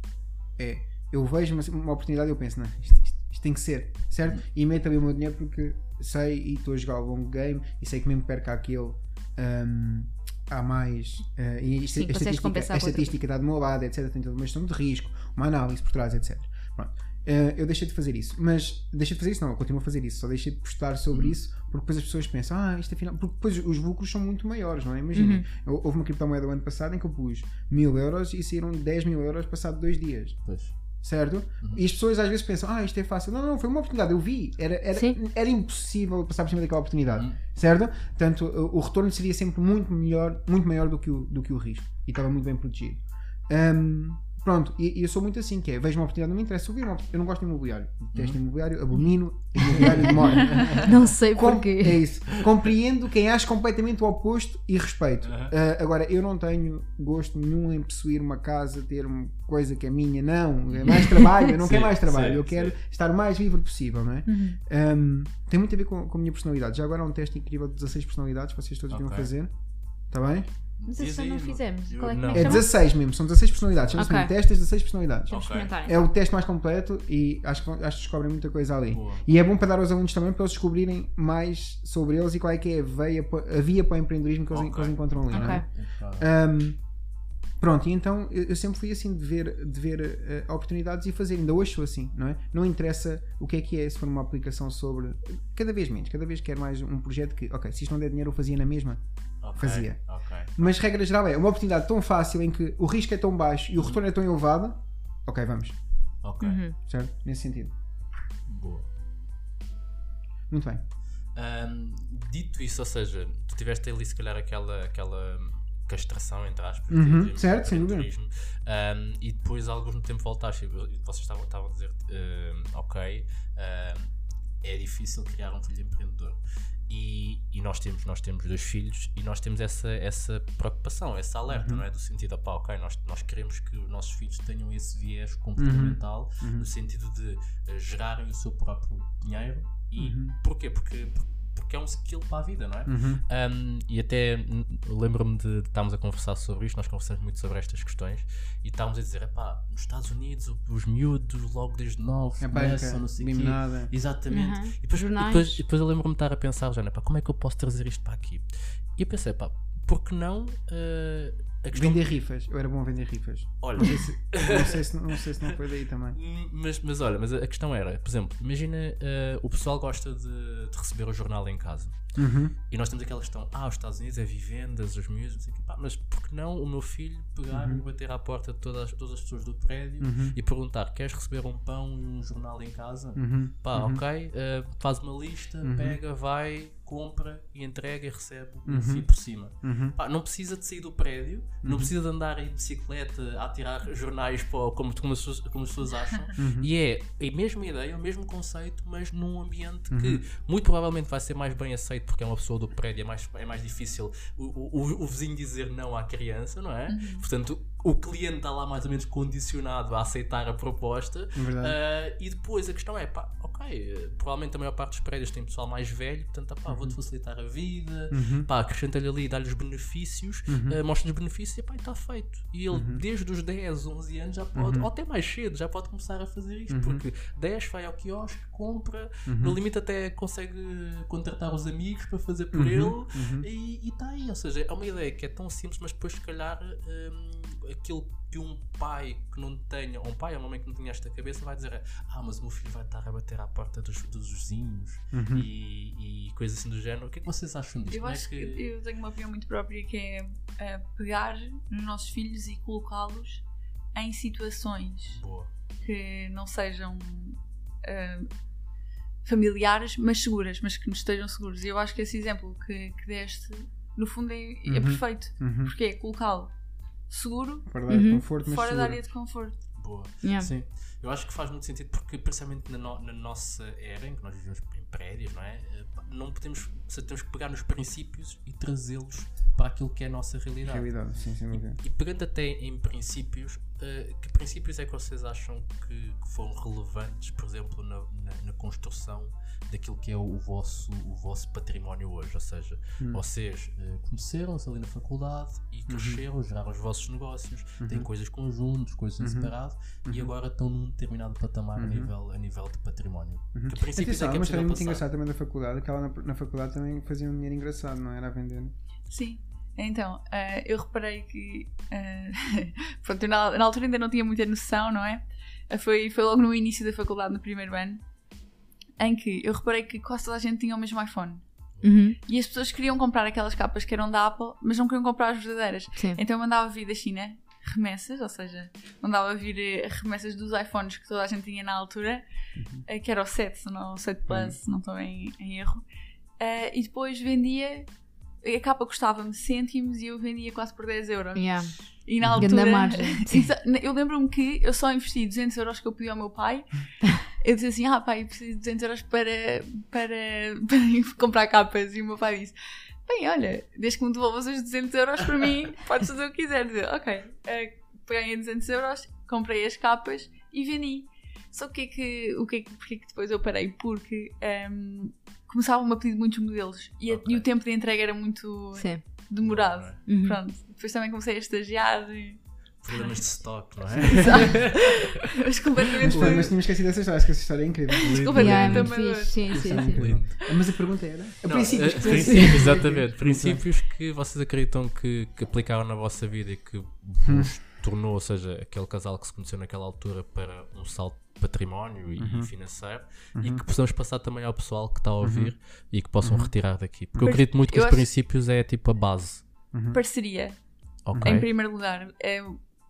É. Eu vejo uma, uma oportunidade e eu penso, não, isto, isto- isto tem que ser, certo? E meto ali o meu dinheiro porque sei e estou a jogar o longo game e sei que mesmo perca aquele. hum, há mais. eh, e isto- Sim, a estatística, a estatística está do meu lado, etc. Tem toda uma gestão de risco, uma análise por trás, etc. Pronto. Eh, eu deixei de fazer isso, mas deixei de fazer isso, não, eu continuo a fazer isso, só deixei de postar sobre isso porque depois as pessoas pensam, ah, isto afinal. Porque depois os lucros são muito maiores, não é? Imaginem, eu- houve uma criptomoeda o ano passado em que eu pus mil euros e saíram 10 mil euros passado dois dias, Pois. Certo? E as pessoas às vezes pensam, ah, isto é fácil. Não, não, foi uma oportunidade, eu vi, era, era, Sim. era impossível passar por cima daquela oportunidade, Uhum. certo? Portanto, o, o retorno seria sempre muito melhor, muito maior do que o, do que o risco e estava muito bem protegido. Hum, pronto, e, e eu sou muito assim, que é, vejo uma oportunidade, não me interessa, uma, eu não gosto de imobiliário, detesto imobiliário, abomino imobiliário de mora. *laughs* Não sei Com- porquê. é isso. Compreendo quem acha completamente o oposto e respeito. Ah, agora, eu não tenho gosto nenhum em possuir uma casa, ter uma coisa que é minha, não. É mais trabalho, eu não *laughs* Sim, quero mais trabalho, sim, eu quero sim. estar o mais livre possível, não é? Uhum. Um, tem muito a ver com, com a minha personalidade. Já agora há um teste incrível de 16 personalidades, vocês todos deviam Ok. fazer. Está bem? Não sei se Diz já aí, não fizemos. eu Qual é não. como É é que chama? 16 mesmo, são 16 personalidades. Chama-se Ok. mesmo teste das 16 personalidades. Vamos Ok. experimentar. É o teste mais completo e acho que, acho que descobrem muita coisa ali. Boa. E é bom para dar aos alunos também para eles descobrirem mais sobre eles e qual é que é a, veia, a via para o empreendedorismo que, eles, Ok. que eles encontram ali. não é? Ok. Um, pronto, e então eu, sempre fui assim de ver, de ver eh, oportunidades e fazer, ainda hoje sou assim, não é? Não interessa o que é que é, se for uma aplicação sobre. Cada vez menos, cada vez quero mais um projeto que, ok, se isto não der dinheiro eu fazia na mesma, Ok, Fazia. Ok. mas regra geral é uma oportunidade tão fácil em que o risco é tão baixo e o retorno é tão elevado, ok, vamos, Ok. Uhum. certo? Nesse sentido. Boa. Muito bem. Ahm, dito isso, ou seja, tu tiveste ali se calhar aquela, aquela castração entre aspas Uhum, de- de certo, sem dúvida. empreendedorismo, ahm, e depois alguns no tempo voltaste e vocês estavam, estavam a dizer ahm, ok ahm, é difícil criar um filho empreendedor. E, e nós temos nós temos dois filhos e nós temos essa essa preocupação esse alerta não é? Do sentido pá, ok nós nós queremos que os nossos filhos tenham esse viés comportamental no sentido de eh, gerarem o seu próprio dinheiro e porquê? Porque porque é um skill para a vida, não é? Uhum. Um, e até lembro-me de, de estarmos a conversar sobre isto, nós conversamos muito sobre estas questões e estávamos a dizer, epá, nos Estados Unidos os miúdos logo desde novo A começam, não sei quê. limonada. Exatamente. Uhum. E, depois, e, Jornais. depois, e depois eu lembro-me de estar a pensar, já, pá, como é que eu posso trazer isto para aqui? E eu pensei, pá, por que não a questão... Vender rifas. Eu era bom a vender rifas. Olha, Não sei se não, sei se, não, sei se não foi daí também. *laughs* Hum, Mas, mas olha, mas a questão era, por exemplo, imagina eh, o pessoal gosta de, de receber o jornal em casa. Uhum. E nós temos aquela questão, ah, os Estados Unidos é vivendas, os miúdos, não sei o quê. Pá, mas por que não o meu filho pegar e bater à porta de todas, todas as pessoas do prédio Uhum. e perguntar, queres receber um pão e um jornal em casa? Uhum. Pá, ok, eh, faz uma lista, Uhum. pega, vai, compra e entrega e recebe um Uhum. fio por cima. Uhum. Pá, não precisa de sair do prédio, não precisa de andar em bicicleta a tirar jornais para, como, como, as pessoas, como as pessoas acham. *laughs* Uhum. E é a mesma ideia, o mesmo conceito, mas num ambiente Uhum. que muito provavelmente vai ser mais bem aceito porque é uma pessoa do prédio, é mais, é mais difícil o, o, o vizinho dizer não à criança, não é? Portanto, o cliente está lá mais ou menos condicionado a aceitar a proposta. Ah, e depois a questão é, pá, ok, provavelmente a maior parte dos prédios tem pessoal mais velho, portanto, pá, vou-te facilitar a vida, Uhum. pá, acrescenta-lhe ali, dá-lhe os benefícios, eh, mostra-lhe os benefícios e pá, está feito. E ele, Uhum. desde os 10, 11 anos, já pode, ou até mais cedo, já pode começar a fazer isto, Uhum. porque 10 vai ao quiosque, compra, no limite até consegue contratar os amigos para fazer por Uhum. ele e está aí. Ou seja, é uma ideia que é tão simples, mas depois, se calhar, hum, aquilo que um pai que não tenha, ou um pai ou uma mãe que não tenha esta cabeça, vai dizer: Ah, mas o meu filho vai estar a bater à porta dos, dos vizinhos Uhum. e, e coisas assim do género. O que é que vocês acham disto? Eu Como é acho que que- eu tenho uma opinião muito própria que é eh, pegar nos nossos filhos e colocá-los em situações Boa. que não sejam eh, familiares, mas seguras, mas que nos estejam seguros. E eu acho que esse exemplo que, que deste, no fundo, é, é Uhum. perfeito. Uhum. Porque é colocá-lo seguro, Fora da área de Uhum. conforto, mas fora da área de conforto. Boa. Yeah. Sim, eu acho que faz muito sentido porque, principalmente na, no- na nossa era em que nós vivemos em prédios, não é? Eh, Não podemos, se temos que pegar nos princípios e trazê-los para aquilo que é a nossa realidade. Realidade, sim, sem dúvida. E pegando até em princípios, eh, que princípios é que vocês acham que, que foram relevantes, por exemplo, na, na- na construção daquilo que é o vosso, o vosso património hoje? Ou seja, Hum. vocês eh, conheceram-se ali na faculdade e cresceram, geraram os vossos negócios, têm coisas conjuntos, coisas em separado e agora estão num determinado patamar a, nível, a nível de património. Que princípios Atenção, é que é uma história muito engraçada também da faculdade, que ela na, na faculdade também fazia um dinheiro engraçado, não era a vender. Sim. Então, eh, eu reparei que. eh, *laughs* pronto, eu na, na altura ainda não tinha muita noção, não é? Foi, foi logo no início da faculdade, no primeiro ano, em que eu reparei que quase toda a gente tinha o mesmo iPhone. Uhum. E as pessoas queriam comprar aquelas capas que eram da Apple, mas não queriam comprar as verdadeiras. Sim. Então eu mandava vir da China remessas, ou seja, mandava vir eh, remessas dos iPhones que toda a gente tinha na altura, eh, que era o 7, se não o 7 Plus, se não estou em, em erro. Eh, e depois vendia, a capa custava-me cêntimos e eu vendia quase por 10 euros. Yeah. E na Grande altura. margem. *laughs* Eu lembro-me que eu só investi 200 euros que eu pedi ao meu pai. *laughs* Eu disse assim: Ah, pai, preciso de 200 euros para, para, *laughs* para comprar capas. E o meu pai disse: Bem, olha, desde que me devolvas os 200 euros para mim, *laughs* podes fazer o que quiseres. Eu, ok, eh, peguei 200 euros, comprei as capas e vendi. Só que o que é que, o que, é que, porque é que depois eu parei? Porque ehm, começavam-me a pedir muitos modelos e, a- Ok. e o tempo de entrega era muito Sim. demorado. Uhum. Pronto, depois também comecei a estagiar. E... Problemas de stock, não é? *laughs* Mas completamente. Mas, foi, mas tínhamos esquecido dessa história, acho que essa história é incrível. completamente Yeah, é muito amador. fixe. Sim, Isso sim, é sim. incrível. Mas a pergunta era? A Não, princípios eh, que princípios, exatamente. Princípios que vocês acreditam que, que aplicaram na vossa vida e que vos tornou, ou seja, aquele casal que se conheceu naquela altura para um salto de património e financeiro e que possamos passar também ao pessoal que está a ouvir e que possam retirar daqui. Porque eu acredito muito que eu os acho- princípios é tipo a base. Parceria, Ok? em primeiro lugar. É,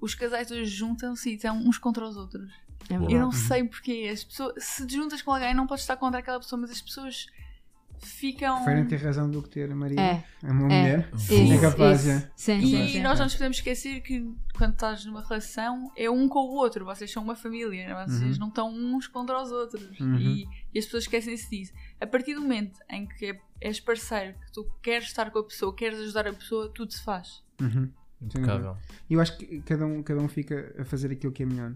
os casais hoje juntam-se e estão uns contra os outros. É. Eu não sei porquê. As pessoas, se te juntas com alguém, não podes estar contra aquela pessoa, mas as pessoas ficam. Preferem ter razão do que ter Maria. É. É uma É. mulher. Isso, É capaz, isso. é. Sim, E sim, nós não nos podemos esquecer que quando estás numa relação é um com o outro, vocês são uma família, não é? vocês Uhum. não estão uns contra os outros. Uhum. E, e as pessoas esquecem-se disso. A partir do momento em que és parceiro, que tu queres estar com a pessoa, queres ajudar a pessoa, tudo se faz. Uhum. Impecável. E eu acho que cada um, cada um fica a fazer aquilo que é melhor.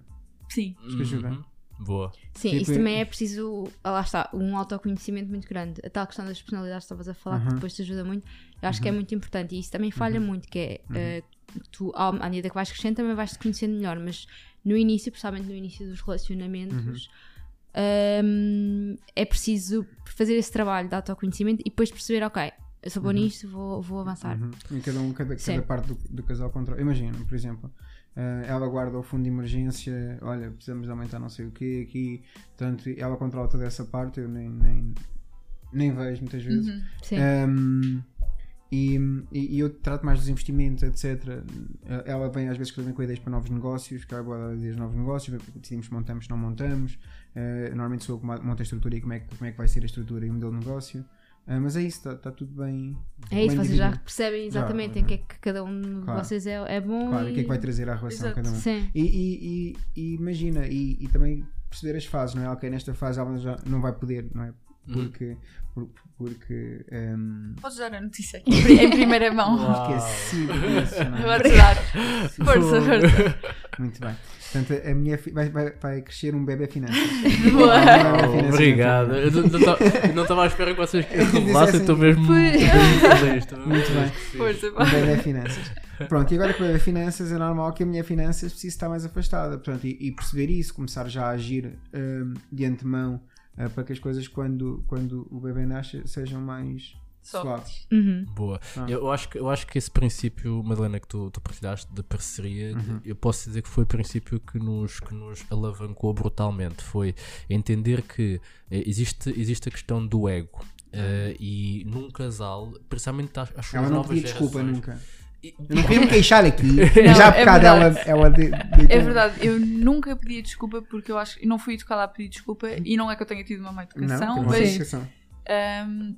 Sim. Acho que ajuda. Uhum. Boa. Sim, Tipo, isso também é preciso, ah, lá está, um autoconhecimento muito grande. A tal questão das personalidades que estavas a falar, Uhum. que depois te ajuda muito, eu acho que é muito importante. E isso também falha muito, que é, eh, tu, ao- à medida que vais crescendo, também vais te conhecendo melhor, mas no início, principalmente no início dos relacionamentos, hum, é preciso fazer esse trabalho de autoconhecimento e depois perceber, ok, eu sou bom nisto, vou, vou avançar. Uhum. E cada, um, cada, cada parte do, do casal controla. Imagina, por exemplo, eh, ela guarda o fundo de emergência, olha, precisamos de aumentar não sei o quê aqui, portanto, ela controla toda essa parte, eu nem, nem, nem vejo muitas vezes. Uhum. Sim. Um, e, e- e eu trato mais dos investimentos, etc. Ela vem às vezes também com ideias para novos negócios, que ela guarda ideias de novos negócios, decidimos se montamos, se não montamos. Uh, normalmente sou eu que monto a estrutura e como é, que, como é que vai ser a estrutura e o modelo de negócio. Uh, mas é isso, está tudo bem. É isso, bem vocês já percebem exatamente Já, em que é que cada um de Claro. vocês é, é bom. Claro, e o que é que vai trazer à relação Exato. cada um. Sim. E, e- e- e imagina, e, e também perceber as fases, não é? Ok, nesta fase ela já não vai poder, não é? Uhum. Porque. por- porque um, Podes dar a notícia aqui em primeira mão. esqueci disso, não é? Dar. Força, força. Muito bem. Portanto, a minha fi- vai, vai, vai crescer um bebê finanças. Boa. Um bebé Oh, finanças obrigado. Eu não- estava à espera que vocês revelassem, Dissessem- estou mesmo estou *laughs* mesmo Muito bem. Força. Um bebê finanças. Pronto, e agora com o bebê finanças é normal que a minha finanças precise estar mais afastada. Portanto, e, e perceber isso, começar já a agir hum, de antemão ah, para que as coisas, quando, quando o bebê nasce, sejam mais suaves. Uhum. Boa. Ah. Eu, acho que, eu acho que esse princípio, Madalena, que tu, tu partilhaste de parceria, Uhum. eu posso dizer que foi o princípio que nos, que nos alavancou brutalmente. Foi entender que eh, existe, existe a questão do ego. eh, e num casal, principalmente Ela não novas pedia desculpa nunca. E- Eu não queria me queixar aqui. *laughs* Não, já é por causa dela, ela de, de- É verdade, eu nunca pedi desculpa porque eu acho que não fui educada a pedir desculpa e não é que eu tenha tido uma má educação, Não, mas ahm,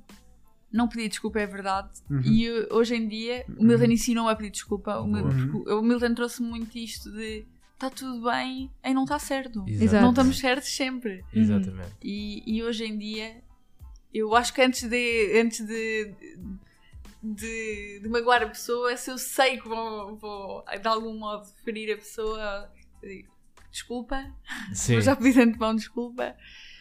não pedir desculpa é verdade. Uhum. E eu- hoje em dia o Milton ensinou a pedir desculpa. O, Mil- Uhum. o Milton trouxe muito isto de está tudo bem em não estar certo. Exato. Não estamos certos sempre. Exatamente. E, e hoje em dia, eu acho que antes de, antes de, de, de magoar a pessoa, se eu sei que vou, vou de algum modo ferir a pessoa, desculpa, Sim. eu já pedi de antemão desculpa.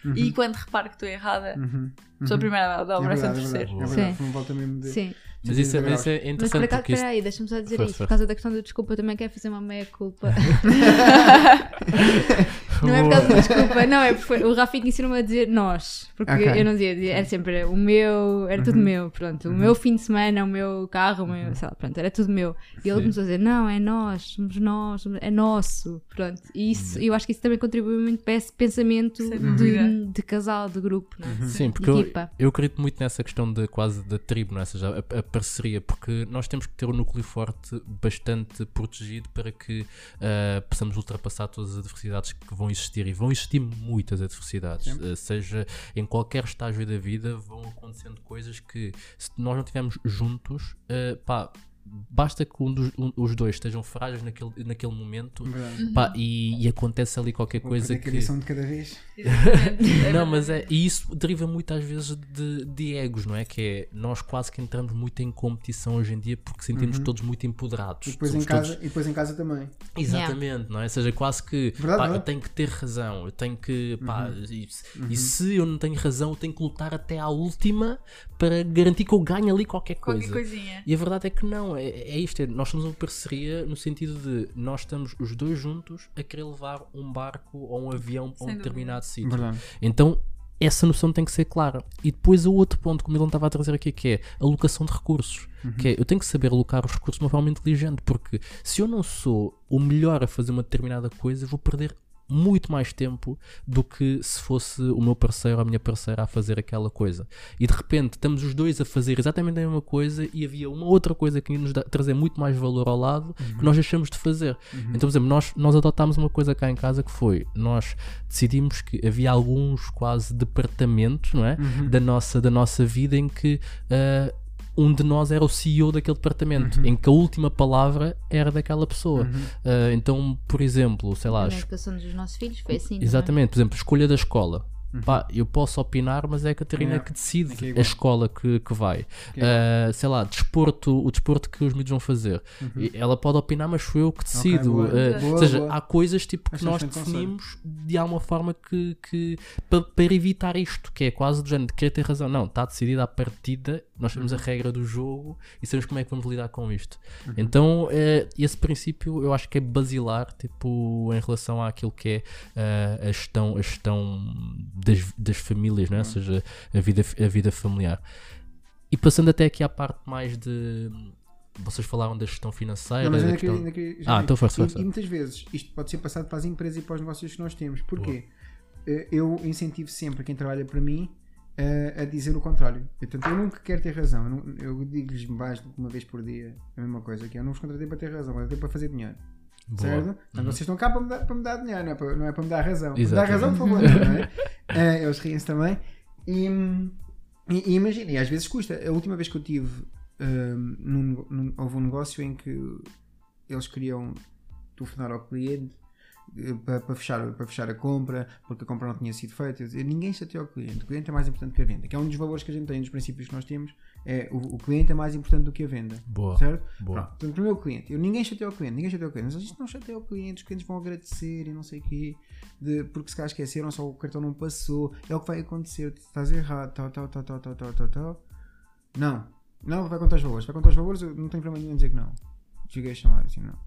Uhum. E quando reparo que estou errada, Uhum. sou a Uhum. primeira a dar o É braço a é torcer. É. Sim. Mas isso, é- mas isso é Mas por interessante acaso, porque isto- peraí, deixa-me só dizer força. Por causa da questão do desculpa, eu também quero fazer uma meia-culpa. *laughs* *laughs* não é por causa da desculpa, não, é porque o Rafinha ensinou-me a dizer nós. Porque Ok. eu não dizia, dizia- era sempre o meu, era tudo Uhum. meu, pronto. O meu fim de semana, o meu carro, o meu, sei lá, pronto, era tudo meu. E ele Sim. começou a dizer, não, é nós, somos nós, é nosso, pronto. E isso, eu acho que isso também contribui muito para esse pensamento de, de casal, de grupo, não é? Sim, porque eu, eu acredito muito nessa questão de quase da tribo, não é? Ou seja, a, a parceria, porque nós temos que ter um núcleo forte bastante protegido para que ah, possamos ultrapassar todas as adversidades que vão existir e vão existir muitas adversidades, Sempre. Ah, seja em qualquer estágio da vida, vão acontecendo coisas que se nós não estivermos juntos, ah, pá, basta que um dos- um- os dois estejam frágeis naquele, naquele momento. Pá, e, e acontece ali qualquer Vou coisa que. um de cada vez. Exatamente. *laughs* Não, mas é, e isso deriva muitas vezes de, de egos, não é? Que é nós quase que entramos muito em competição hoje em dia porque sentimos Uhum. todos muito empoderados. E depois, em casa, todos- e depois em casa também. Exatamente, não é? Ou seja, quase que Verdade, pá, eu tenho que ter razão, eu tenho que. Pá, Uhum. e, se- e se eu não tenho razão, eu tenho que lutar até à última para garantir que eu ganhe ali qualquer coisa. Qualquer coisinha. E a verdade é que não, é, é isto, é, nós somos uma parceria no sentido de nós estamos os dois juntos a querer levar um barco ou um avião a um determinado sítio. Então essa noção tem que ser clara. E depois o outro ponto que o Milan estava a trazer aqui que é a alocação de recursos. Que é, eu tenho que saber alocar os recursos de uma forma inteligente, porque se eu não sou o melhor a fazer uma determinada coisa, vou perder muito mais tempo do que se fosse o meu parceiro ou a minha parceira a fazer aquela coisa. E de repente estamos os dois a fazer exatamente a mesma coisa e havia uma outra coisa que nos dá, trazer muito mais valor ao lado que nós deixamos de fazer. Então, por exemplo, nós, nós adotámos uma coisa cá em casa que foi: nós decidimos que havia alguns quase departamentos, não é? Da, nossa, da nossa vida em que. ah, um de nós era o CEO daquele departamento, em que a última palavra era daquela pessoa. Ah, então, por exemplo, sei lá, Na educação dos nossos filhos foi assim. também. Exatamente, por exemplo, escolha da escola. Pá, eu posso opinar, mas é a Catarina Yeah. que decide É a escola que, que vai. É Ah, sei lá, desporto, o desporto que os miúdos vão fazer. E Ela pode opinar, mas sou eu que decido. boa. Ah, Boa, ou seja, boa. há coisas tipo que Acho nós conselho. definimos de alguma forma que, que pa- para, evitar isto, que é quase do género de querer ter razão. Não, está decidido à partida, nós temos a Uhum. regra do jogo e sabemos como é que vamos lidar com isto. Então, eh, esse princípio eu acho que é basilar, tipo, em relação àquilo que é eh, a gestão, a gestão das, das famílias, não é? ou seja, a vida, a vida familiar. E passando até aqui à parte mais de. Vocês falaram da gestão financeira. Não, mas da ainda questão- ainda queria- já Ah, então força, E- força. E, muitas vezes isto pode ser passado para as empresas e para os negócios que nós temos. Porquê? Eh, Eu incentivo sempre quem trabalha para mim eh, a dizer o contrário. Portanto, eu nunca quero ter razão. Eu, não- eu digo-lhes mais que uma vez por dia a mesma coisa, que é, eu não vos contratei para ter razão, contratei para fazer dinheiro. Boa. Certo? Então vocês estão cá para me dar, para me dar dinheiro, não é para, não é para me dar razão. Para me dar razão, por favor, não é? Eh, eles riem-se também. E, e, e imagina, e às vezes custa. A última vez que eu tive, hum, num- num- houve um negócio em que eles queriam telefonar ao cliente eh, para, para fechar, para fechar a compra, porque a compra não tinha sido feita. Ninguém chateia o cliente. O cliente é mais importante que a venda. Que é um dos valores que a gente tem, um dos princípios que nós temos. É o, o cliente é mais importante do que a venda. Boa. Certo? Boa. Pronto. Portanto, primeiro o cliente. Eu, ninguém chateia o cliente, ninguém chateia o cliente. Mas a gente não chateia o cliente, os clientes vão agradecer e não sei o quê. De, porque se calhar esqueceram, só o cartão não passou. É o que vai acontecer, estás errado, tal, tal, tal, tal, tal, tal, tal, tal. Não. Não, vai contar os valores. Vai contar os valores, eu não tenho problema nenhum em dizer que não. Cheguei a chamar, assim, não.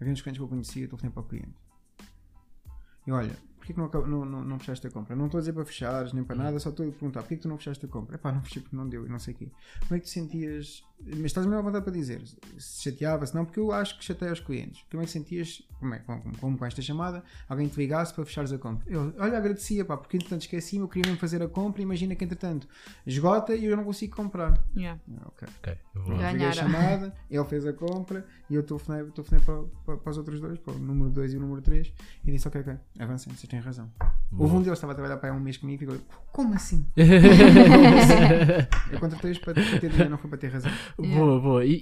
Havia uns clientes que eu conhecia, eu telefonei para o cliente. E olha, porquê que não, não, não, não fechaste a compra? Não estou a dizer para fechares, nem para nada, só estou a perguntar porquê que tu não fechaste a compra? Epá, não fechei *laughs* porque não deu e não sei o quê. Como é que te sentias? Mas estás mesmo à vontade para dizer se chateava-se, não, porque eu acho que chateia os clientes. Como é que sentias, como, é, como, como com esta chamada, alguém te ligasse para fechares a compra? Eu, olha, agradecia, pá, porque entretanto esqueci-me, eu queria mesmo fazer a compra. Imagina que entretanto esgota e eu não consigo comprar. Yeah. Ah, Ok. Ok, eu vou- a chamada, ele fez a compra e eu telefonei, telefonei para, para, para os outros dois, para o número 2 e o número 3, e disse: Ok, ok, avancem, vocês têm razão. Houve um deles que estava a trabalhar para aí há um mês comigo e ficou: *laughs* *laughs* Como assim? Eu contratei-os para, para ter dinheiro, não foi para ter razão. Boa, boa. E,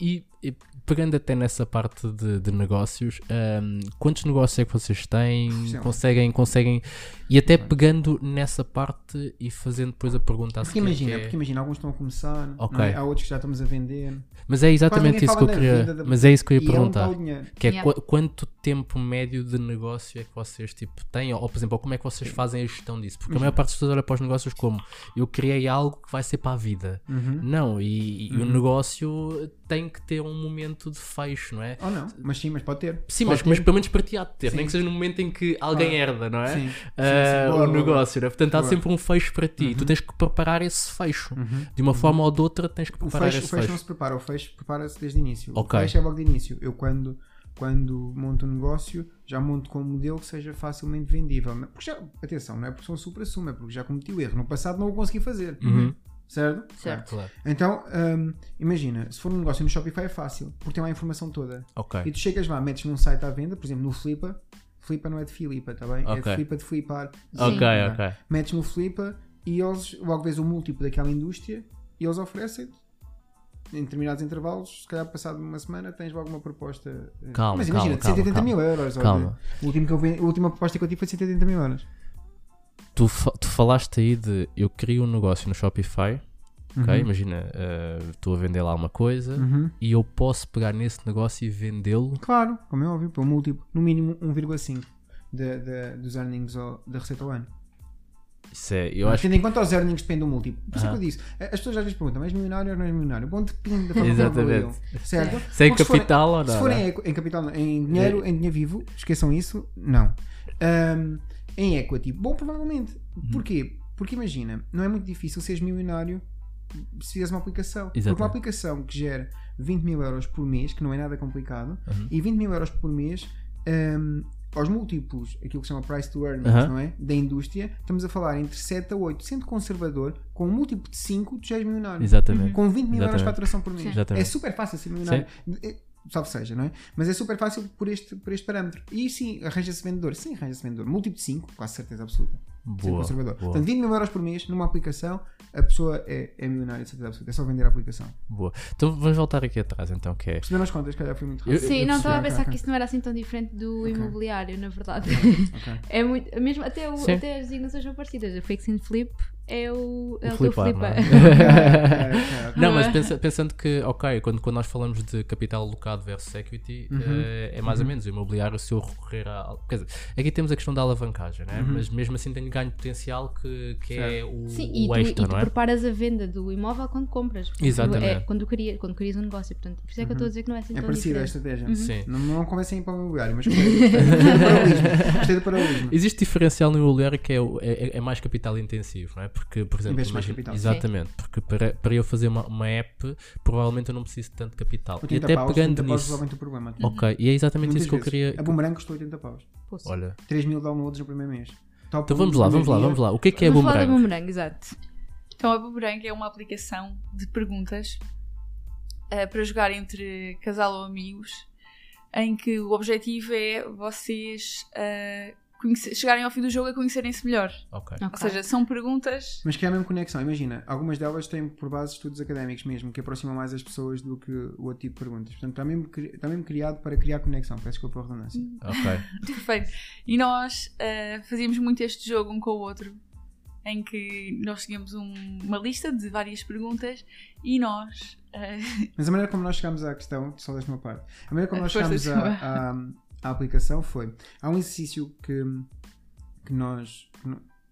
e- e pegando até nessa parte de, de negócios, ahm, quantos negócios é que vocês têm? Sim. Conseguem, conseguem. E até pegando nessa parte e fazendo depois a pergunta a Porque imagina, que é- porque imagina, alguns estão a começar, é? há outros que já estamos a vender. Mas é exatamente isso que eu queria. da- Mas é isso que eu ia e é um perguntar. tal dinheiro. Que é Yeah. qu- quanto tempo médio de negócio é que vocês tipo, têm? Ou, por exemplo, como é que vocês fazem a gestão disso? Porque a maior parte das pessoas olha para os negócios como eu criei algo que vai ser para a vida. Uhum. Não, e, e o negócio tem que ter um momento de fecho, não é? Ou não, mas sim, mas pode ter. Sim, Pode mas, mas ter. pelo menos para ti há de ter, Sim. nem que seja no momento em que alguém Claro. herda, não é? Sim, sim, Ah, sim. Boa, o boa, negócio, né? portanto há Boa. Uhum. sempre um fecho para ti. Tu tens que preparar esse fecho. De uma forma ou de outra, tens que O preparar fecho, o esse fecho fecho. não se prepara, o fecho prepara-se desde o início. Ok. O fecho é logo de início. Eu quando, quando monto um negócio, já monto com um modelo que seja facilmente vendível. Porque já, atenção, não é porque sou um supra-sumo, é porque já cometi o erro. No passado não o consegui fazer. Uhum. Certo? Certo. Claro. Então, hum, imagina, se for um negócio no Shopify é fácil, porque tem lá a informação toda. Ok. E tu chegas lá, metes num site à venda, por exemplo, no Flipa. Flipa não é de Filipa, tá bem? É Ok. de Flipa de flipar. Ok, Tá bem? ok. Metes no Flipa e eles logo vês o múltiplo daquela indústria e eles oferecem-te em determinados intervalos, se calhar passado uma semana tens logo uma proposta. eh, Calma, Mas imagina, calma, de 180 calma, mil euros. Calma. o último que eu vi- a última proposta que eu tive foi de 180 mil euros. Tu, tu falaste aí de eu crio um negócio no Shopify, ok? Uhum. Imagina, eh, estou a vender lá uma coisa Uhum. e eu posso pegar nesse negócio e vendê-lo. Claro, como é óbvio, pelo múltiplo, no mínimo 1,5 de, de, dos earnings ao- da receita ao ano. Isso é, eu acho Tendo em conta os earnings depende do múltiplo. Por isso é que Ah. eu disse. As pessoas às vezes perguntam, mas milionário ou não és milionário? Bom, depende da forma Exatamente. como. Certo? se é em Porque se forem- capital ou não. Se forem em- capital, em dinheiro, em dinheiro vivo, esqueçam isso, não. Ahm, em equity, bom, provavelmente. Uhum. Porquê? Porque imagina, não é muito difícil seres milionário se fizeres uma aplicação. Porque Exatamente. uma aplicação que gera 20 mil euros por mês, que não é nada complicado, Uhum. e 20 mil euros por mês, ahm, aos múltiplos, aquilo que se chama price to earnings, Aham. não é? Da indústria, estamos a falar entre 7 a 8, sendo conservador, com um múltiplo de 5, tu já és milionário. Exatamente. Com 20 mil euros de Exatamente. faturação por mês. Sim. Exatamente. É super fácil ser milionário. É, Salve seja, não é? Mas é super fácil por este, por este parâmetro. E sim, arranja-se vendedor. Sim, arranja-se vendedor. Múltiplo de 5, quase certeza absoluta. Ser Boa. conservador. boa. Portanto, 20 mil euros por mês numa aplicação, a pessoa é, é milionária de certeza absoluta. É só vender a aplicação. Boa. Então vamos voltar aqui atrás, então, que é. Perceberam as contas, calhar foi muito Eu- rápido. Sim, eu não estava a pensar ok. que isso não era assim tão diferente do Ok. imobiliário, na verdade. Ok. *laughs* É muito, mesmo até, o, até as designações são parecidas. O fix and flip é o, é o, teu flipar, não é? Ok, ok, ok. Não, mas pensa- pensando que, ok, quando, quando nós falamos de capital alocado versus equity, Uhum. eh, é mais ou menos o imobiliário se eu recorrer a. Quer dizer, aqui temos a questão da alavancagem, né? Uhum. mas mesmo assim tenho ganho potencial que, que é o, Sim, e o tu, extra, e tu não é? preparas a venda do imóvel quando compras. Exatamente. É quando, crias, quando crias um negócio. Portanto, por isso é que eu estou a dizer que não é assim É tão parecida a estratégia. Sim. Não, não convencem a ir para o imobiliário, mas gostei. Do *laughs* paralelismo. Gostei do paralelismo. Existe diferencial no imobiliário que é, o- é, é mais capital intensivo, não é? Porque, por exemplo, Investes mais imagina- capital. exatamente, porque para, para eu fazer uma, uma app, provavelmente eu não preciso de tanto capital. E 80 até paus, pegando 80 paus nisso. resolvem o paus. Ok, e é exatamente Muitas isso que eu queria. A Boomerang custou 80 paus. Poxa. Olha, 3 mil downloads no primeiro mês. Top então vamos lá, vamos lá, vamos lá. O que é que é Vamos falar da boomerang? boomerang, exato. Então a Boomerang é uma aplicação de perguntas eh, para jogar entre casal ou amigos, em que o objetivo é vocês eh, conhecer- chegarem ao fim do jogo a conhecerem-se melhor. Ok. Ou seja, são perguntas. Mas que é a mesma conexão. Imagina, algumas delas têm por base estudos académicos mesmo, que aproximam mais as pessoas do que o outro tipo de perguntas. Portanto, está mesmo, cri- está mesmo criado para criar conexão. Peço desculpa a redundância. *laughs* Ok. Perfeito. E nós eh, fazíamos muito este jogo um com o outro, em que nós tínhamos um- uma lista de várias perguntas e nós. eh, Mas a maneira como nós chegámos à questão, só deixa uma parte. A maneira como *laughs* nós chegámos desculpa. à, à, aplicação foi. Há um exercício que, que nós.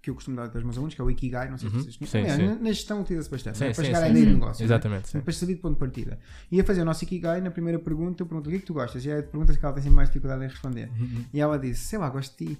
que eu costumo dar aos meus alunos, que é o Ikigai, não sei Uhum. se vocês conhecem. Sim, Aliás, sim. na- gestão utiliza-se bastante, Sim, não é? para sim, chegar à sim. ideia de Uhum. negócio. não é? Exatamente, sim. Para servir de ponto de partida. Ia fazer o nosso Ikigai, na primeira pergunta, eu pergunto o que é que tu gostas? E é a pergunta que ela tem sempre mais dificuldade em responder. E ela disse, sei lá, gosto de ti.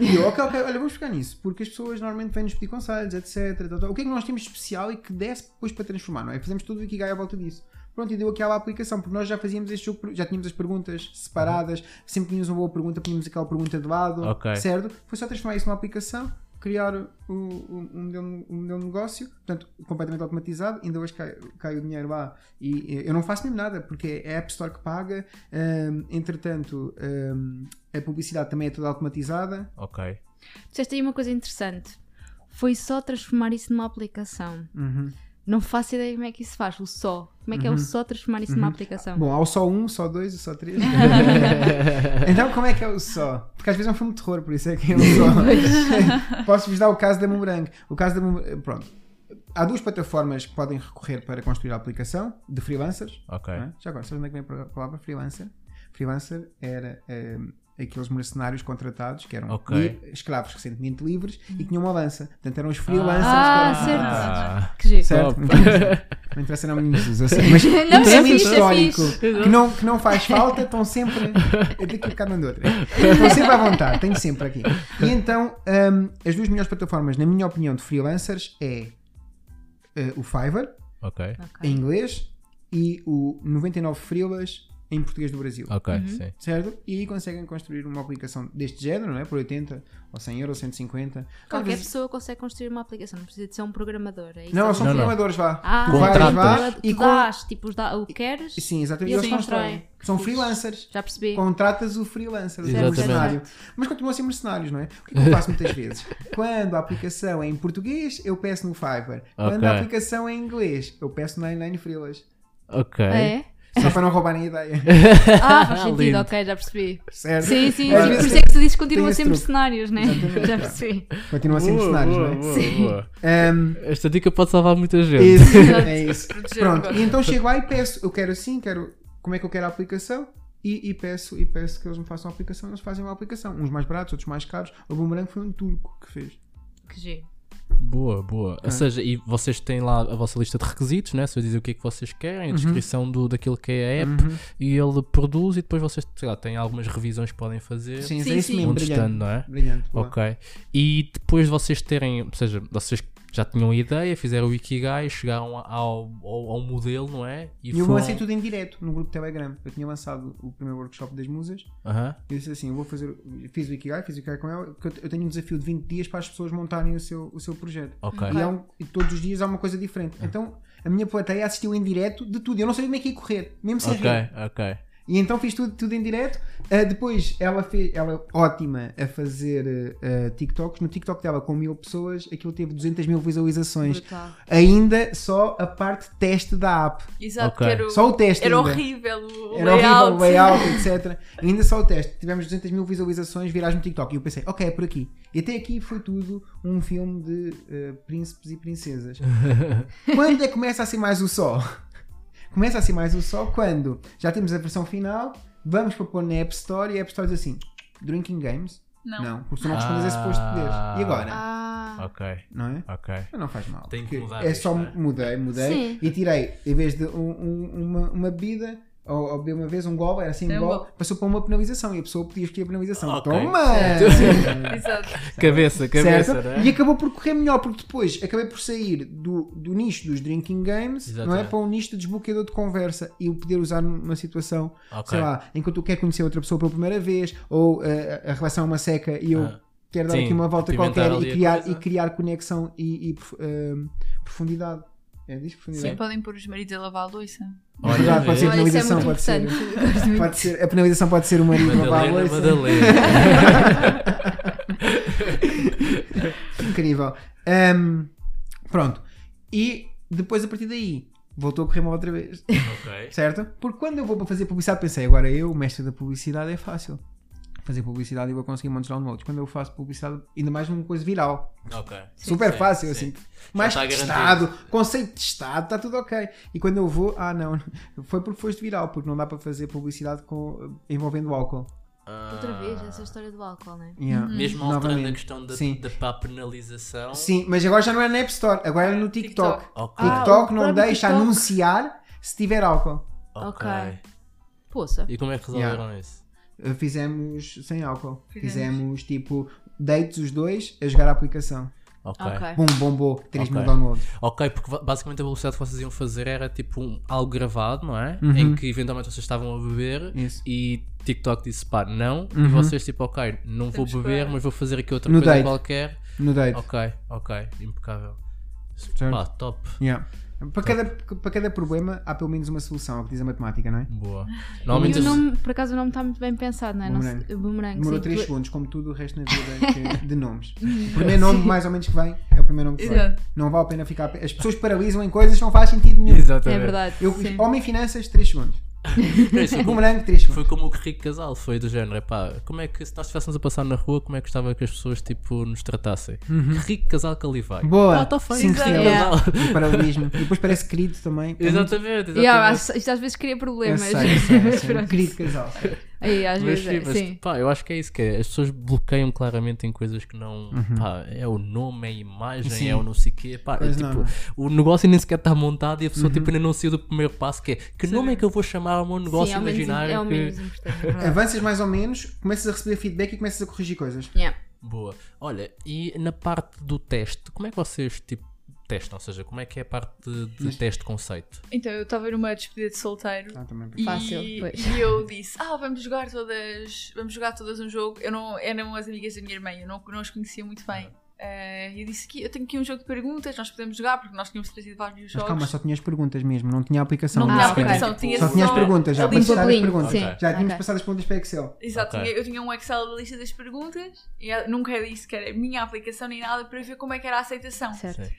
E eu, ok, ok, olha, vamos ficar nisso, porque as pessoas normalmente vêm-nos pedir conselhos, etc. tal, tal. O que é que nós temos de especial e que desse depois para transformar, não é? Fazemos tudo o Ikigai à volta disso. Pronto, e deu aquela aplicação, porque nós já fazíamos este jogo, já tínhamos as perguntas separadas, sempre tínhamos uma boa pergunta, tínhamos aquela pergunta de lado, Ok. certo? Foi só transformar isso numa aplicação, criar o, o, um, modelo, um modelo de negócio, portanto, completamente automatizado. Ainda hoje cai, cai o dinheiro lá e eu não faço mesmo nada, porque é a App Store que paga. hum, entretanto, hum, a publicidade também é toda automatizada. Ok. Disseste aí uma coisa interessante. Foi só transformar isso numa aplicação. Uhum. Não faço ideia como é que isso se faz, o só. Como é que é o só transformar isso numa aplicação? Bom, há o só um, só dois e só três. *laughs* então, como é que é o só? Porque às vezes é um filme de terror, por isso é que é o só. *laughs* Posso-vos dar o caso da Boomerang. O caso da Boomerang, pronto. Há duas plataformas que podem recorrer para construir a aplicação de freelancers. Ok. não é? Já agora, sabes onde é que vem a palavra freelancer? Freelancer era ehm, aqueles mercenários contratados que eram Ok. li- escravos recentemente livres e que tinham uma avança. Portanto, eram os freelancers Ah, que eram certo. contratados. Ah, Que giro. Certo? Não interessa- Não interessa não me sei. Mas *laughs* Não, um é fixe, é histórico fixe. que, não, que não faz falta, estão sempre. Eu daqui a bocado mando outra. Estão sempre à vontade, tenho sempre aqui. E então, hum, as duas melhores plataformas, na minha opinião, de freelancers é eh, o Fiverr, ok. em inglês, e o 99 Freelas em português do Brasil. Ok, Uhum. sim. Certo? E aí conseguem construir uma aplicação deste género, não é? Por 80 ou 100 euros, 150. Qualquer vezes- pessoa consegue construir uma aplicação, não precisa de ser um programador. É? Não, são Não, não. programadores, vá. Ah, tu vais, vá tu e com... dás, tipo, os dá- o que queres, Sim, exatamente. E eles eles constroem. São freelancers. já percebi. Contratas o freelancer, o mercenário. Mas continuam a ser mercenários, não é? O que é que eu faço muitas vezes? *laughs* Quando a aplicação é em português, eu peço no Fiverr. Quando Ok. a aplicação é em inglês, eu peço no 99 Freelas. Ok. É? Só para não roubarem a ideia. *laughs* Ah, faz sentido, Lindo. ok, já percebi. Certo? Sim, sim, Às por isso é que tu dizes que continuam ser truque. mercenários, né? Exatamente, Já percebi. Continuam a ser Boa, mercenários, boa, não é? boa, Sim. boa. Ahm, Esta dica pode salvar muita gente. Isso, é isso. Pronto, e então chego lá e peço, eu quero assim, quero como é que eu quero a aplicação e, e peço, e peço que eles me façam a aplicação, eles fazem uma aplicação, uns mais baratos, outros mais caros. O Boomerang foi um turco que fez. Que giro. Boa, boa. Ou seja, e vocês têm lá a vossa lista de requisitos, né? Só dizer o que é que vocês querem, a descrição do, daquilo que é a app, Uhum. e ele produz e depois vocês, sei lá, têm algumas revisões que podem fazer. Sim, Sim, é isso sim. mesmo, Um brilhante. não é? Brilhante, boa. Ok. E depois de vocês terem, ou seja, vocês já tinham a ideia, fizeram o Ikigai, chegaram ao, ao, ao modelo, não é? E eu lancei tudo em direto no grupo Telegram. Eu tinha lançado o primeiro workshop das musas. Aham. Eu disse assim: eu vou fazer. Fiz o Ikigai, fiz o Ikigai com ela, porque eu- tenho um desafio de 20 dias para as pessoas montarem o seu, o seu projeto. Ok. E, um- e todos os dias há uma coisa diferente. Então a minha plateia assistiu em direto de tudo. Eu não sabia como é que ia correr, mesmo sem Ok, rir. ok. E então fiz tudo, tudo em direto. Ah, depois ela fez, ela é ótima a fazer ah, TikToks. No TikTok dela com mil pessoas, aquilo teve 200 mil visualizações. Brutal. Ainda só a parte teste da app. Exato, Ok. que era, o- Só o teste era ainda. horrível o Era layout. horrível o layout, *laughs* etc. Ainda só o teste. Tivemos 200 mil visualizações virais no TikTok. E eu pensei, ok, é por aqui. E até aqui foi tudo um filme de eh, príncipes e princesas. *laughs* quando é que começa a ser mais o sol? Começa a ser mais o sol quando já temos a versão final, vamos para pôr na App Store e a App Store diz assim: Drinking Games? Não. porque tu não respondes a esse posto de poderes. E agora? Ah, Ok, Não é? ok. Mas não faz mal. Tem que mudar É isto, só não é? mudei, mudei Sim. e tirei, em vez de um- um- uma, uma bebida, ou, uma vez um gol, era assim um gol, gol. passou para uma penalização e a pessoa podia escolher a penalização. Ok. Toma! Exato. Cabeça, cabeça, certo? né? E acabou por correr melhor, porque depois acabei por sair do, do nicho dos drinking games não é? Para um nicho de desbloqueador de conversa e o poder usar numa situação, Ok. sei lá, em que tu quer conhecer outra pessoa pela primeira vez, ou eh, a relação é uma seca e eu Ah. quero dar Sim, aqui uma volta qualquer e criar, e criar conexão e, e, eh, profundidade. É diz profundidade? Sim, podem pôr os maridos a lavar a louça. Olha, Verdade, pode ser isso é penalização, muito pode ser. Pode ser, a penalização pode ser o marido a Madalena. Madalena. *laughs* Incrível. Ahm, pronto. E depois a partir daí voltou a correr mal outra vez. ok. Certo? Porque quando eu vou para fazer publicidade, pensei, agora eu, mestre da publicidade, é fácil. Fazer publicidade e vou conseguir muitos downloads. Quando eu faço publicidade, ainda mais numa coisa viral. Ok. Super sim, fácil, sim. assim. Mais está testado, conceito testado, está tudo ok. E quando eu vou, ah não, *laughs* foi porque foste viral, porque não dá para fazer publicidade com, envolvendo álcool. Outra vez, essa história do álcool, né? Yeah. Mesmo alterando a Novamente. questão da, Sim. da pá penalização. Sim, mas agora já não é na App Store, agora é no TikTok. TikTok. Ok. Ah, TikTok não deixa TikTok. anunciar se tiver álcool. ok. Ok. Poça. E como é que resolveram isso? Uh, Fizemos sem álcool. Fizemos. Fizemos tipo dates os dois a jogar a aplicação. Ok. Ok. Bum, bombou, 3 mil Ok. downloads. Ok, porque basicamente a velocidade que vocês iam fazer era tipo um- algo gravado, não é? Uhum. Em que eventualmente vocês estavam a beber Isso. e TikTok disse pá, não. E Uhum. vocês tipo, ok, não vou Temos beber, para- mas vou fazer aqui outra No coisa date. qualquer. No date. Ok, ok, impecável. Certo. Pá, top. Yeah. Para, cada, para cada problema há pelo menos uma solução, é o que diz a matemática, não é? Boa. E Normalmente o as- nome, por acaso o nome está muito bem pensado, não é? Não Boomerang. se- o boomerang. Demorou sim. 3 Tu- segundos, como tudo o resto na vida *laughs* que- de nomes. O primeiro nome, mais ou menos, que vem é o primeiro nome que vem. Exato. Não vale a pena ficar. As pessoas paralisam em coisas que não faz sentido nenhum. *laughs* Exatamente. É verdade. Eu, homem finanças, 3 segundos. *laughs* É isso, foi, como, Boomerang, 3 foi segundos. como o Rico Casal, foi do género, pá, como é que se nós estivéssemos a passar na rua, como é que gostava que as pessoas tipo nos tratassem? Que rico casal que ali vai. Uhum. Boa. Tá, tá Exato. estrelas. *laughs* Yeah. O paralelismo. E depois parece querido também. É Exatamente, exatamente. Yeah, isto às vezes cria Eu problemas. sei, eu sei, eu *laughs* sei. Pronto. querido casal. Aí, às Mas, vezes, sim, é, mas, sim. pá, eu acho que é isso que é. As pessoas bloqueiam claramente em coisas que não. Uhum. Pá, é o nome, é a imagem, Sim. é o não sei o quê. Pá, é tipo, o negócio nem sequer está montado e a pessoa Uhum. tipo, ainda não saiu do primeiro passo que é que nome é que eu vou chamar ao meu negócio Sim, é o menos, imaginário é o que. importante. é. *laughs* Avanças mais ou menos, começas a receber feedback e começas a corrigir coisas. Yeah. Boa. Olha, e na parte do teste, como é que vocês tipo testam? Ou seja, como é que é a parte de, de Mas- teste de conceito? Então, eu estava numa despedida de solteiro. Ah, também. E, Fácil, pois. e eu disse, ah, vamos jogar todas, vamos jogar todas um jogo. Eu não, eram as amigas da minha irmã, eu não, não as conhecia muito bem. Eh, eu disse que eu tenho aqui um jogo de perguntas, nós podemos jogar, porque nós tínhamos trazido vários Mas jogos. calma, só tinhas perguntas mesmo, não tinha aplicação. não Ah, tinha ok. aplicação, tinha Só tinhas perguntas, já as perguntas. sim. Já tínhamos Ok. passado as perguntas para Excel. Exato, Ok. tinha- eu tinha um Excel da lista das perguntas e nunca disse que era a minha aplicação nem nada para ver como é que era a aceitação. Certo. Sim.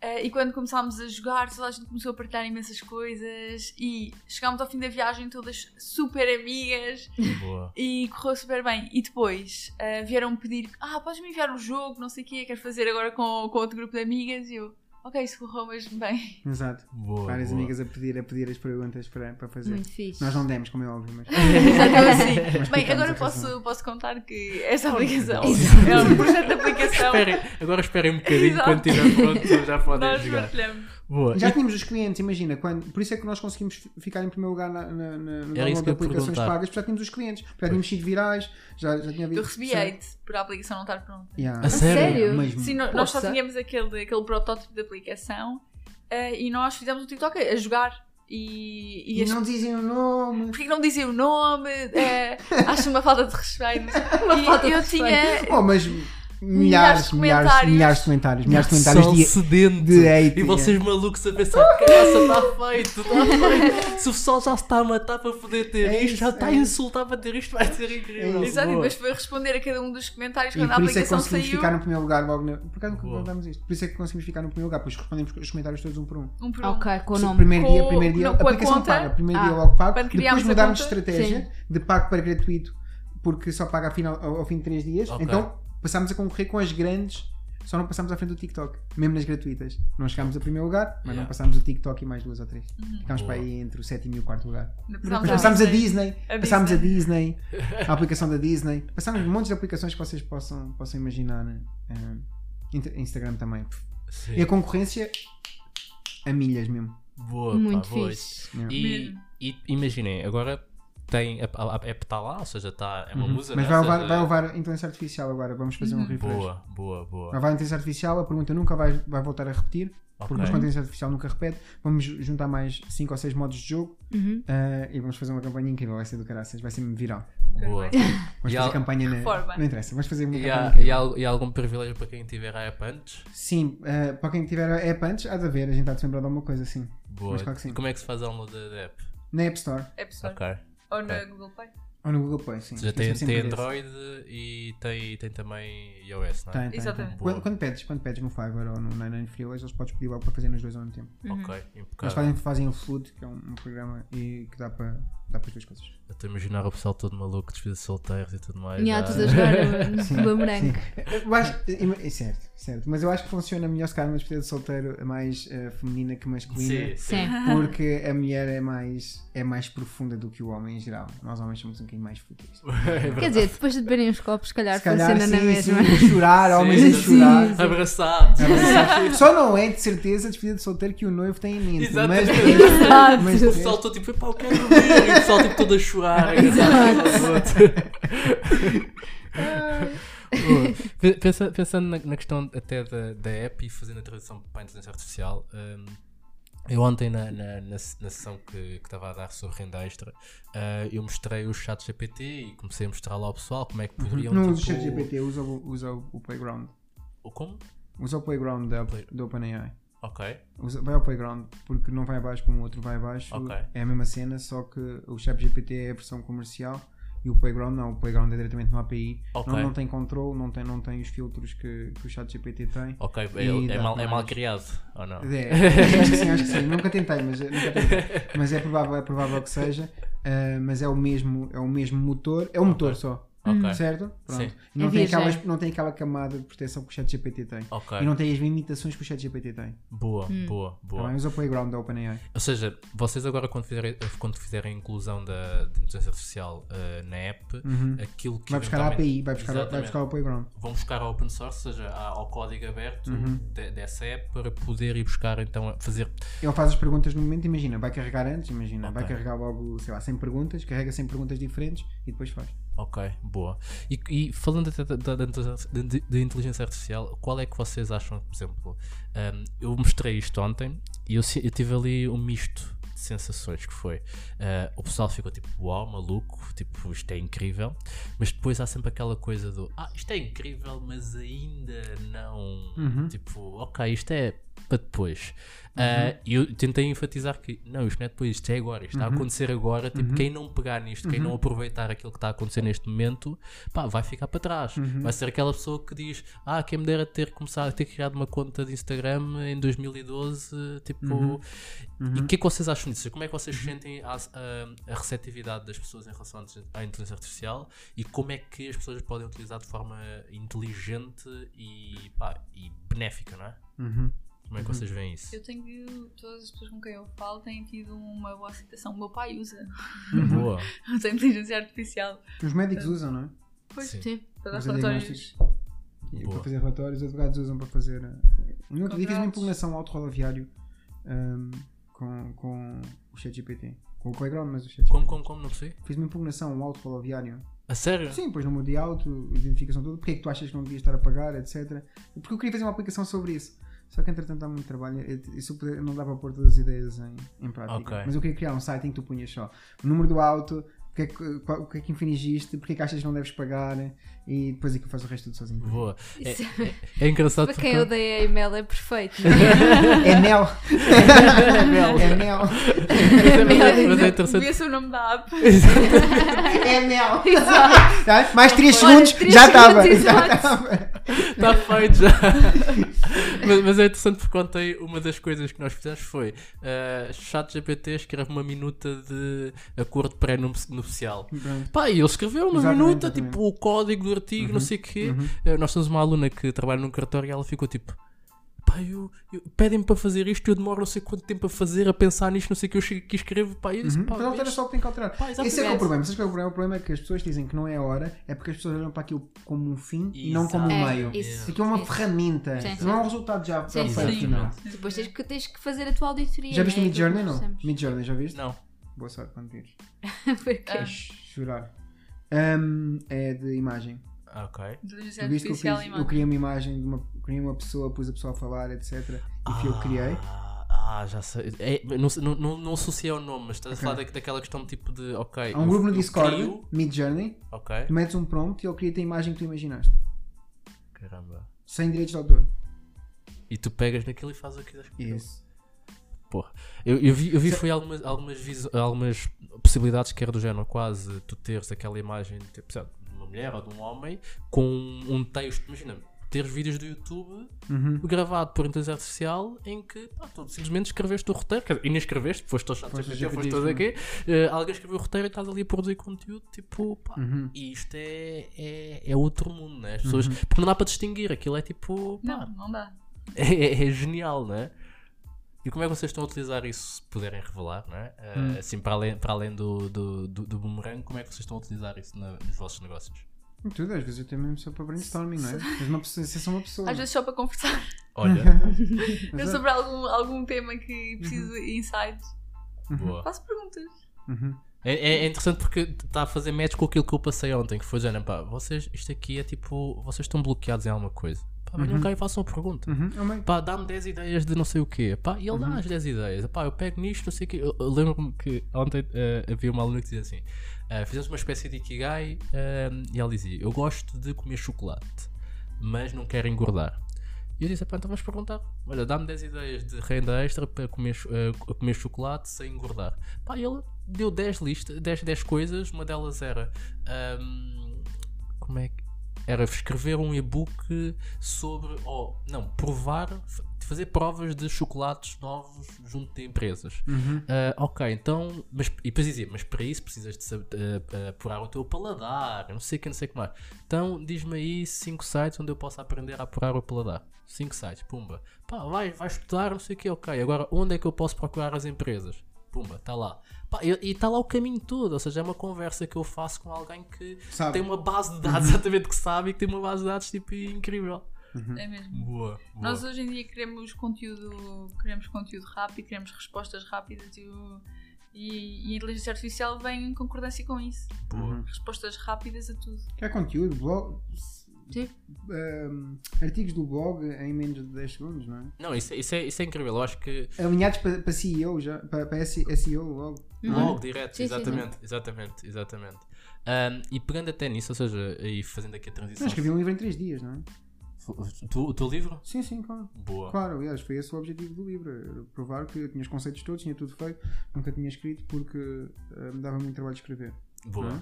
Eh, e quando começámos a jogar, toda a gente começou a partilhar imensas coisas e chegámos ao fim da viagem todas super amigas Boa. e correu super bem. E depois eh, vieram pedir: Ah, podes-me enviar o jogo, não sei o quê, quero fazer agora com, com outro grupo de amigas. E eu, ok, isso correu mesmo bem. Exato. Boa. Várias boa. amigas a pedir, a pedir as perguntas para, para fazer. Muito fixe. Nós não demos, como é óbvio, mas. Então, *laughs* assim, Mas bem, agora posso, posso contar que esta aplicação Exato. é um projeto de aplicação. Esperem, agora esperem um bocadinho Exato. quando estiver pronto, já podem Nós jogar. partilhamos. Boa. Já E- tínhamos os clientes, imagina, quando, por isso é que nós conseguimos fi- ficar em primeiro lugar na, na, na, no download que de aplicações perguntar. pagas, porque já tínhamos os clientes, já tínhamos sido virais, já, já tinha havido. Eu recebi hate por a aplicação não estar pronta. Yeah. A sério? Mesmo. Sim, no- nós só Poxa. tínhamos aquele, aquele protótipo de aplicação eh, e nós fizemos o TikTok a jogar. E, e E as- não dizem o nome. Porquê que não dizem o nome? Eh, *laughs* acho uma falta de respeito. Uma e falta de eu respeito. tinha. Oh, mas Milhares milhares, de milhares, de comentários, milhares de comentários de, sedento. de hate. E vocês malucos a pensar, caraça, está feito, está feito. Se o pessoal já se está a matar para poder ter É isto, isso, já está é a insultar para ter isto, vai ser incrível. É. Exato, e depois foi responder a cada um dos comentários E quando a por isso é que aplicação conseguimos saiu. ficar no primeiro lugar logo na... Por acaso nunca Boa. contámos isto. Por isso é que conseguimos ficar no primeiro lugar, pois respondemos os comentários todos um por um. Um por um. Ok, com o nome. Primeiro dia, primeiro dia, não, aplicação conta. paga, primeiro dia Ah, logo pago, depois mudámos de estratégia de pago para gratuito, porque só paga afinal, ao, ao fim de 3 dias, então passámos a concorrer com as grandes, só não passámos à frente do TikTok, mesmo nas gratuitas. Não chegámos a primeiro lugar, mas Yeah. não passámos o TikTok e mais duas ou três. Uhum. Ficámos Boa. para aí entre o sétimo e o quarto lugar. Passámos Passámos a Disney. A passámos a Disney, *laughs* a aplicação da Disney, passámos montes de aplicações que vocês possam, possam imaginar. né? Inter- Instagram também. Sim. E a concorrência a milhas mesmo. Boa, pá, Muito boa. fixe. Yeah. E, e imaginem, agora tem a, a, a app está lá, ou seja, está, é uma Uhum. musa, Mas né? vai levar, vai levar inteligência artificial agora. Vamos fazer um Uhum. refresh. Boa, boa, boa. Vai levar inteligência artificial, a pergunta nunca vai, vai voltar a repetir, porque Ok. nós com a inteligência artificial nunca repete. Vamos ju- juntar mais 5 ou 6 modos de jogo Uhum. eh, e vamos fazer uma campanha incrível. Vai ser do caraças, vai ser viral. Boa. *laughs* Vamos fazer campanha na. Reforma. Não interessa, vamos fazer uma E campanha. há, e, há, e há algum privilégio para quem tiver a app antes? Sim, eh, para quem tiver a app antes, há de haver, a gente há de se lembrar de alguma coisa assim. Boa. Mas claro que sim. E como é que se faz download da da app? Na App Store App Store. Ok. Ou na Ok. Google Play. ou no Google Play, sim. Ou seja, Mas é tem, tem. Android e tem, tem também iOS, não é? Tem, tem, Exatamente. Quando, quando pedes, quando pedes no Fiverr ou no 99 Freeways, eles podes pedir logo para fazer nos dois ao mesmo tempo. Uhum. Ok, Eles impecável. fazem, fazem o Flood, que é um, um programa e que dá para, dá para as duas coisas. Eu Estou a imaginar o pessoal todo maluco, despedido de solteiros e tudo mais. Yeah, já. tudo a jogar o- *laughs* Sim, o boomerang. Eu acho, é certo, certo. Mas eu acho que funciona melhor se calhar uma despedida de solteiro mais eh, feminina que masculina. Sim, sim. Sim. Porque a mulher é mais, é mais profunda do que o homem em geral. Nós homens somos um bocadinho mais fúteis. *laughs* É. Quer dizer, depois de beberem os copos, se calhar, Se calhar funciona na sim, sim, mesma. chorar, homens a Sim, chorar. sim. Abraçados. Só não é de certeza a despedida de solteiro que o noivo tem em mente. Mas, Exatamente. *laughs* Exato. mas O pessoal todo tipo, pá, eu quero dormir. O pessoal tipo todo a chorar. *laughs* Pe- *laughs* pensa- pensando na, na questão até da, da app e fazendo a tradução para a inteligência artificial, hum, eu ontem na, na, na, na sessão que que estava a dar sobre renda extra, ah, eu mostrei o chat GPT e comecei a mostrar lá ao pessoal como é que poderiam. não usa o tipo, chat GPT, usa, o- usa o o Playground. o Como? Usa o Playground da, Play- do OpenAI. Ok. Vai ao Playground, porque não vai abaixo como o outro vai abaixo. Ok. É a mesma cena, só que o chat GPT é a versão comercial e o Playground não. O Playground é diretamente no API. Ok. Não, não tem controle, não tem, não tem os filtros que, que o chat GPT tem. Ok, é, é mal, é mal criado, ou não? É, acho que sim, acho que sim. Nunca tentei, mas, nunca tentei. *laughs* mas é, provável, é provável que seja. Ah, mas é o mesmo, é o mesmo motor, é o motor só. Ok. Certo? Pronto. Sim. E não, É tem aquelas, não tem aquela camada de proteção que o chat GPT tem. Ok. E não tem as limitações que o chat GPT tem. Boa, boa, boa. Também usa o Playground da OpenAI. Ou seja, vocês agora quando fizerem, quando fizerem a inclusão da, inteligência artificial eh, na app, aquilo que Vai buscar a API, vai buscar, vai buscar o Playground. vão buscar ao open source, ou seja, a- ao código aberto Uhum. de- dessa app para poder ir buscar então a fazer. Ele faz as perguntas no momento, imagina, vai carregar antes, imagina, vai Ok. carregar logo, sei lá, 100 perguntas, carrega 100 perguntas diferentes e depois faz. Ok, boa. E, e falando até da, da- da inteligência- artificial, qual é que vocês acham, por exemplo, um, eu mostrei isto ontem e eu, eu tive ali um misto de sensações que foi uh, o pessoal ficou tipo uau, maluco, tipo isto é incrível, mas depois há sempre aquela coisa do ah, isto é incrível, mas ainda não Uhum. tipo, ok, isto é para depois. Uh, E eu tentei enfatizar que não, isto não é depois, isto é agora, isto está a acontecer agora. Tipo, quem não pegar nisto, quem não aproveitar aquilo que está a acontecer neste momento, pá, vai ficar para trás. Vai ser aquela pessoa que diz: Ah, quem me dera ter começado a ter criado uma conta de Instagram em 2012. Tipo, e o que é que vocês acham disso? Como é que vocês sentem a, a- a receptividade das pessoas em relação à inteligência artificial e como é que as pessoas podem utilizar de forma inteligente e, pá, e benéfica, não é? Uhum. Como é que vocês veem isso? Eu tenho. Todas as pessoas com quem eu falo têm tido uma boa aceitação. O meu pai usa. Boa. *laughs* Usa a inteligência artificial. Os médicos usam, não é? Pois, Sim. Sim. para dar Fazer relatórios. E para fazer relatórios, os advogados usam para fazer. eh, No outro dia fiz uma impugnação ao auto rodoviário ahm, com, com o ChatGPT. Com o Playground, mas o ChatGPT. Como, como, como? Não percebi? Fiz uma impugnação, um auto rodoviário. A sério? Sim, depois número de auto, identificação toda, porque é que tu achas que não devias estar a pagar, etc. Porque eu queria fazer uma aplicação sobre isso. Só que entretanto há muito trabalho, e- isso eu puder- não dá para pôr todas as ideias em, em prática. Ok. Mas eu queria criar um site em que tu punhas só o número do auto, o que é que, qual- o que, é que infringiste, porque é que achas que não deves pagar e depois é que faz o resto tudo sozinho. Boa. É, Isso- é engraçado Para porque. quem odeia e-mail é perfeito. não é? É mel! Mel. É mel! É- mas é- mas é interessante. Devia ser o nome da app. *laughs* É mel! Tá? Mais 3 Olha, segundos, três já estava! segundos, Já estava! Está *laughs* feito já. mas, mas é interessante porque ontem uma das coisas que nós fizemos foi uh, ChatGPT escreve uma minuta de acordo pré-nupcial. Pá, e ele escreveu uma Exatamente, minuta, exatamente. tipo o código do artigo, não sei o quê. Uh, nós temos uma aluna que trabalha num cartório e ela ficou tipo. Pá, eu, eu- pedem-me para fazer isto, eu demoro não sei quanto tempo a fazer, a pensar nisto, não sei o que eu chego aqui e escrevo. Pá, eu disse, Uhum. pá, Mas vês? só o que tem que alterar. Pá. Esse é que é o problema. Sabes qual é o problema? O problema é que as pessoas dizem que não é a hora, é porque as pessoas olham para aquilo como um fim e não como um É, meio. isso. Aquilo é uma Isso. ferramenta, Sim, sim. não é um resultado já Sim, feito. sim. não. Depois tens que, tens que fazer a tua auditoria. Já viste o né? Mid Journey? Aquilo Não. que nós Mid Journey, já viste? Não. Boa sorte quando vires. *laughs* Ah. Chorar. Um, é de imagem. Ah, ok. Inteligência Tu viste que eu, artificial fiz, e eu imagem. criei uma imagem de uma, criei uma pessoa, pus a pessoa a falar, etc. E fui eu que criei. Ah, ah, já sei. É, não, não, não, não associei ao nome, mas estás Ok. a falar da, daquela questão tipo de. Ok. Há um eu- grupo no eu Discord, crio- Mid Journey, Ok. tu metes um prompt e ele cria-te a imagem que tu imaginaste. Caramba. Sem direitos de autor. E tu pegas naquilo e fazes o que quiseres. com aquilo. Isso. Porra. Eu, eu vi, eu vi foi algumas, algumas, visu- algumas possibilidades que era do género, quase tu teres aquela imagem tipo, mulher ou de um homem com um texto. Imagina, teres vídeos do YouTube Uhum. gravado por inteligência artificial em que pá, tu simplesmente escreveste o roteiro, dizer, e nem escreveste, foste ao chat Foste GPT, foste todo aqui, eh, alguém escreveu o roteiro e estás ali a produzir conteúdo, tipo, pá, Uhum. e isto é, é, é outro mundo, né? As pessoas, porque não dá para distinguir, aquilo é tipo, pá, Não, não dá. *laughs* é, é- é genial, não é? E como é que vocês estão a utilizar isso, se puderem revelar, não é? Eh, Hum. Assim, para além, para além do, do, do, do boomerang, como é que vocês estão a utilizar isso na- nos vossos negócios? Tudo, às vezes eu tenho mesmo só para brainstorming, não é? Mas uma pessoa, se é uma pessoa. Às vezes só para conversar. Olha, *laughs* Eu sobre algum, algum tema que preciso de insight. boa. Faço perguntas. Uhum. É, é- é interessante porque está a fazer match com aquilo que eu passei ontem, que foi dizendo, pá, vocês, isto aqui é tipo, vocês estão bloqueados em alguma coisa. Pá, venham cá e façam uma pergunta. Uhum. É. Pá, dá-me 10 ideias de não sei o quê. Pá, e ele dá as 10 ideias. Pá, eu pego nisto, não sei o quê. Eu, eu lembro-me que ontem eh, havia uma aluna que dizia assim: eh, fizemos uma espécie de ikigai eh, e ela dizia: Eu gosto de comer chocolate, mas não quero engordar. E eu disse: Pá, então vamos perguntar. Olha, dá-me 10 ideias de renda extra para comer, eh, comer chocolate sem engordar. Pá, e ele deu 10 listas, 10, 10 coisas. Uma delas era. ahm, como é que era escrever um e-book sobre, ou não, provar, fazer provas de chocolates novos junto de empresas. Uhum. Ah, ok, então, mas, e depois dizia, mas para isso precisas de saber, ah, apurar o teu paladar, não sei o que, não sei o que mais. Então, diz-me aí 5 sites onde eu possa aprender a apurar o paladar. 5 sites, pumba. Pá, vai, vai estudar, não sei o que, ok. Agora, onde é que eu posso procurar as empresas? Pumba, está lá. Pá, e está lá o caminho todo, ou seja, é uma conversa que eu faço com alguém que Sabe. tem uma base de dados exatamente que sabe e que tem uma base de dados tipo incrível. É mesmo. Boa. boa. Nós hoje em dia queremos conteúdo, queremos conteúdo rápido, queremos respostas rápidas e, o- e- e a inteligência artificial vem em concordância com isso. boa. Respostas rápidas a tudo. Quer conteúdo, blog. Sim. um, artigos do blog em menos de 10 segundos, não é? Não, isso, é- isso, é, isso é incrível. Eu acho que Alinhados para, para CEO já, para, para SEO logo. não é? logo direto, Sim, sim, exatamente, exatamente, exatamente. Ahm, e pegando até nisso, ou seja, e fazendo aqui a transição. Não, escrevi um livro em 3 dias, não é? O tu- o teu livro? Sim, sim, claro. Boa. Claro, aliás, foi esse o objetivo do livro. Provar que eu tinha os conceitos todos, tinha tudo feito, nunca tinha escrito porque eh, me dava muito trabalho de escrever. Boa.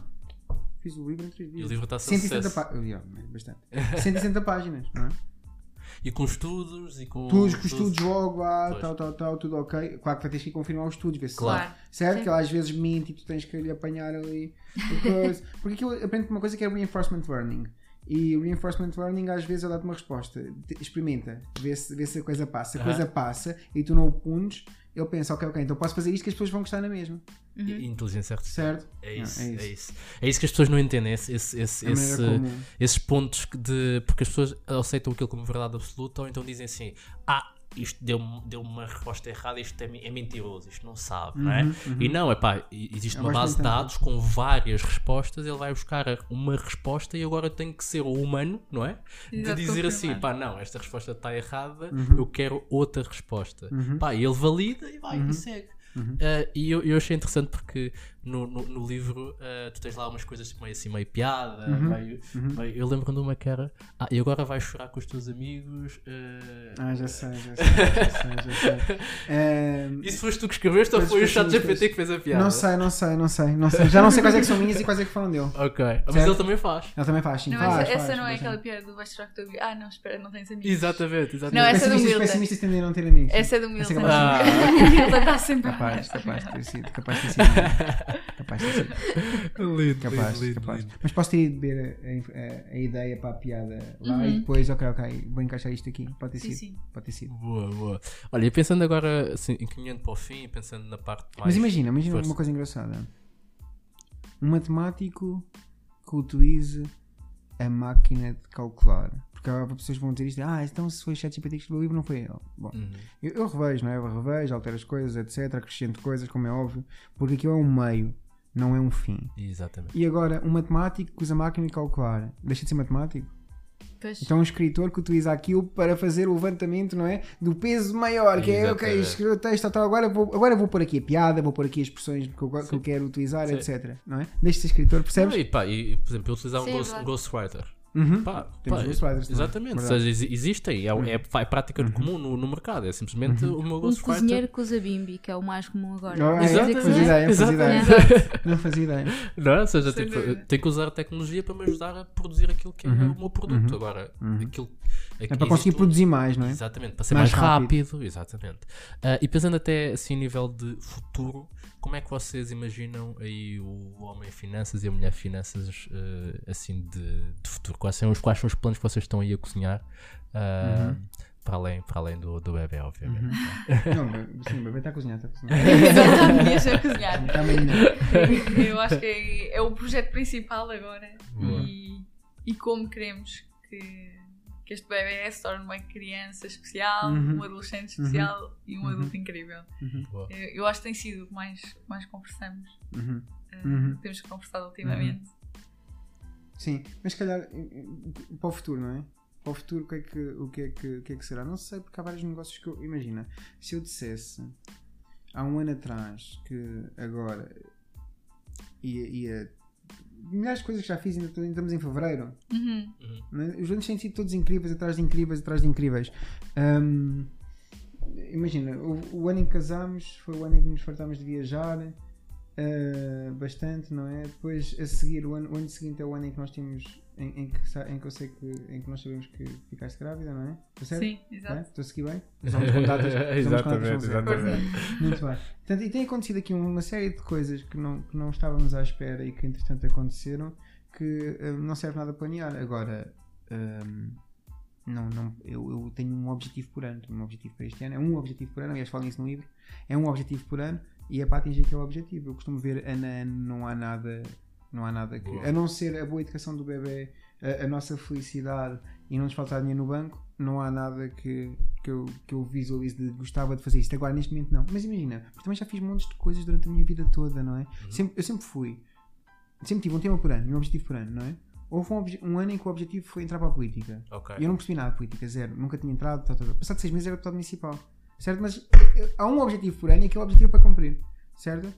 Fiz o livro em 3 E dias. o livro está a ser 160 sucesso. páginas. bastante. 160 páginas, não é? E com estudos e com. Tudo. estudos logo lá, Pois. tal, tal, tal, tudo ok. Claro que vai ter que confirmar os estudos, ver se Claro. Claro. Certo? Sim. Que ela às vezes mente e tu tens que lhe apanhar ali. coisa. *laughs* Porque aquilo aprende uma coisa que é reinforcement learning. E o reinforcement learning às vezes dá-te uma resposta. Experimenta, vê se, vê se a coisa passa. Se a Aham. coisa passa e tu não o punes, ele pensa, ok, ok, então posso fazer isto que as pessoas vão gostar na mesma. E Inteligência artificial. Certo? É Não, isso, é é isso. isso. É isso que as pessoas não entendem. Esse, esse, esse, É esse- como. esses pontos de. Porque as pessoas aceitam aquilo como verdade absoluta ou então dizem assim: Ah, isto deu, deu uma resposta errada, isto é, é mentiroso, isto não sabe, não é? Uhum, uhum. E não, é pá, existe Eu uma base de dados com várias respostas, ele vai buscar uma resposta e agora tem que ser o humano, não é? De dizer assim, pá, não, esta resposta está errada, Uhum. eu quero outra resposta. Uhum. Pá, e ele valida e vai Uhum. e segue. Uhum. Ah, e eu, eu achei interessante porque no, no, no livro ah, tu tens lá umas coisas meio assim, meio piada, Uhum. meio, Uhum. meio- eu lembro de uma que era ah, e agora vais chorar com os teus amigos. ah, Ah, já sei, já sei, já sei, já sei. *laughs* Ehm, Isso foste tu que escreveste ou foi o chat GPT que fez a piada? não sei, não sei, não sei, não sei. Já não sei quais é que são minhas e quais é que foram dele. Ok, mas Certo. ele também faz. Ele também faz, sim, Não, faz, essa, essa faz, não é aquela piada do vais chorar com o teu amigo. Ah, não, espera, não tens amigos. Exatamente, exatamente. Não, essa é do Pessimistas, Milton. pessimistas tendem a não ter amigos. Essa é do Essa é Milton. capaz. O Milton está sempre a Capaz, capaz de ter sido, capaz de ter sido. *laughs* capaz de sido. lindo, Capaz, lindo, capaz. lindo. Mas posso ter ido beber a, a- a ideia para a piada lá Uhum. e depois, ok, ok, vou encaixar isto aqui. Pode ter Sim, sido. sim. Pode ter sido. Boa, boa. Olha, e pensando agora, assim, encaminhando para o fim, pensando na parte mais. Mas imagina, imagina força. uma coisa engraçada. Um matemático que utilize a máquina de calcular. Porque há pessoas que vão dizer isto, ah, então se foi o ChatGPT que escreveu o livro, não foi ele. Bom, Uhum. eu, eu revejo, não é? Eu revejo, altero as coisas, etc. Acrescento coisas, como é óbvio. Porque aquilo é um meio, não é um fim. Exatamente. E agora, um matemático que usa a máquina de calcular, deixa de ser matemático? Pois. Então, um escritor que utiliza aquilo para fazer o levantamento, não é? Do peso maior, que é, ok, Exatamente. escreveu o texto, tal, agora vou, agora vou pôr aqui a piada, vou pôr aqui as expressões que eu, que eu quero utilizar, Sim. etc. Não é? Deixa de ser escritor, percebes? Não, e, pá, e, por exemplo, eu utilizava Sim, um é ghost. Ghostwriter. Uhum. Pá, Temos pá, ghostwriters também, Exatamente, ou seja, exi- existem, é, é, é prática comum no, no mercado, é simplesmente o meu Um ghostwriter. cozinheiro que usa bimbi, que é o mais comum agora. Ah, Quer é? Fazia sim. ideia, fazia ideia. *laughs* Não fazia ideia. Não é? Ou seja, tipo, tenho que usar a tecnologia para me ajudar a produzir aquilo que é Uhum. o meu produto. Uhum. Agora, Uhum. aquilo. É para conseguir produzir mais, não é? Exatamente, para ser Mais mais, rápido. rápido. exatamente. Ah, e pensando até assim a nível de futuro, como é que vocês imaginam aí o homem finanças e a mulher finanças ah, assim de, de futuro? Quais são, os, quais são os planos que vocês estão aí a cozinhar? ah, Uhum. para, além, para além do, do bebê, obviamente. *laughs* Não, mas- sim, o bebê está a cozinhar, está a cozinhar. *laughs* Exatamente, ia ser cozinhar. Está amanhã. Eu acho que é, é o projeto principal agora. E, e como queremos que, que este bebê se torne uma criança especial, Uhum. um adolescente especial e um Uhum. adulto incrível. Uhum. Eu, eu acho que tem sido o que mais, mais conversamos. uhum. eh, Uhum. Temos conversado ultimamente. Sim, mas se calhar para o futuro, não é? Para o futuro, o que é que, o que, é que, o que, é que será? Não sei, porque há vários negócios que eu. Imagina, se eu dissesse há um ano atrás que agora ia. ia milhares de coisas que já fiz, ainda estamos em fevereiro. Uhum. não é? Os anos têm sido todos incríveis, atrás de incríveis, atrás de incríveis. Ahm, imagina, o, o ano em que casámos foi o ano em que nos fartámos de viajar ah, bastante, não é? Depois a seguir, o ano, o ano seguinte é o ano em que nós temos, em, em que, em que eu sei que, em que nós sabemos que ficaste grávida, não é? Está certo? Sim, É? exato. Estou a seguir bem? *laughs* Com datas- Exatamente, exatamente. Muito bem. Portanto, e tem acontecido aqui uma série de coisas que não, que não estávamos à espera e que entretanto aconteceram que hum, não serve nada a planear. Agora, hum, não, não, eu, eu tenho um objetivo por ano. Tenho um objetivo para este ano. É um objetivo por ano. Aliás, falo nisso no livro. É um objetivo por ano e é para atingir aquele objetivo. Eu costumo ver ano a ano, não há nada. Não há nada que. Boa. A não ser a boa educação do bebê, a, a nossa felicidade e não nos faltar dinheiro no banco, não há nada que, que, eu, que eu visualize de gostava de fazer isto. Agora, neste momento, não. Mas imagina, porque também já fiz montes de coisas durante a minha vida toda, não é? Sempre, eu sempre fui. Sempre tive um tema por ano, um objetivo por ano, não é? Houve um, um ano em que o objetivo foi entrar para a política. Ok. E eu não percebi nada de política, zero. Nunca tinha entrado. Tá, tá, tá. Passado seis meses era deputado municipal. Certo? Mas eh, há um objetivo por ano e aquele objetivo é para cumprir. Certo?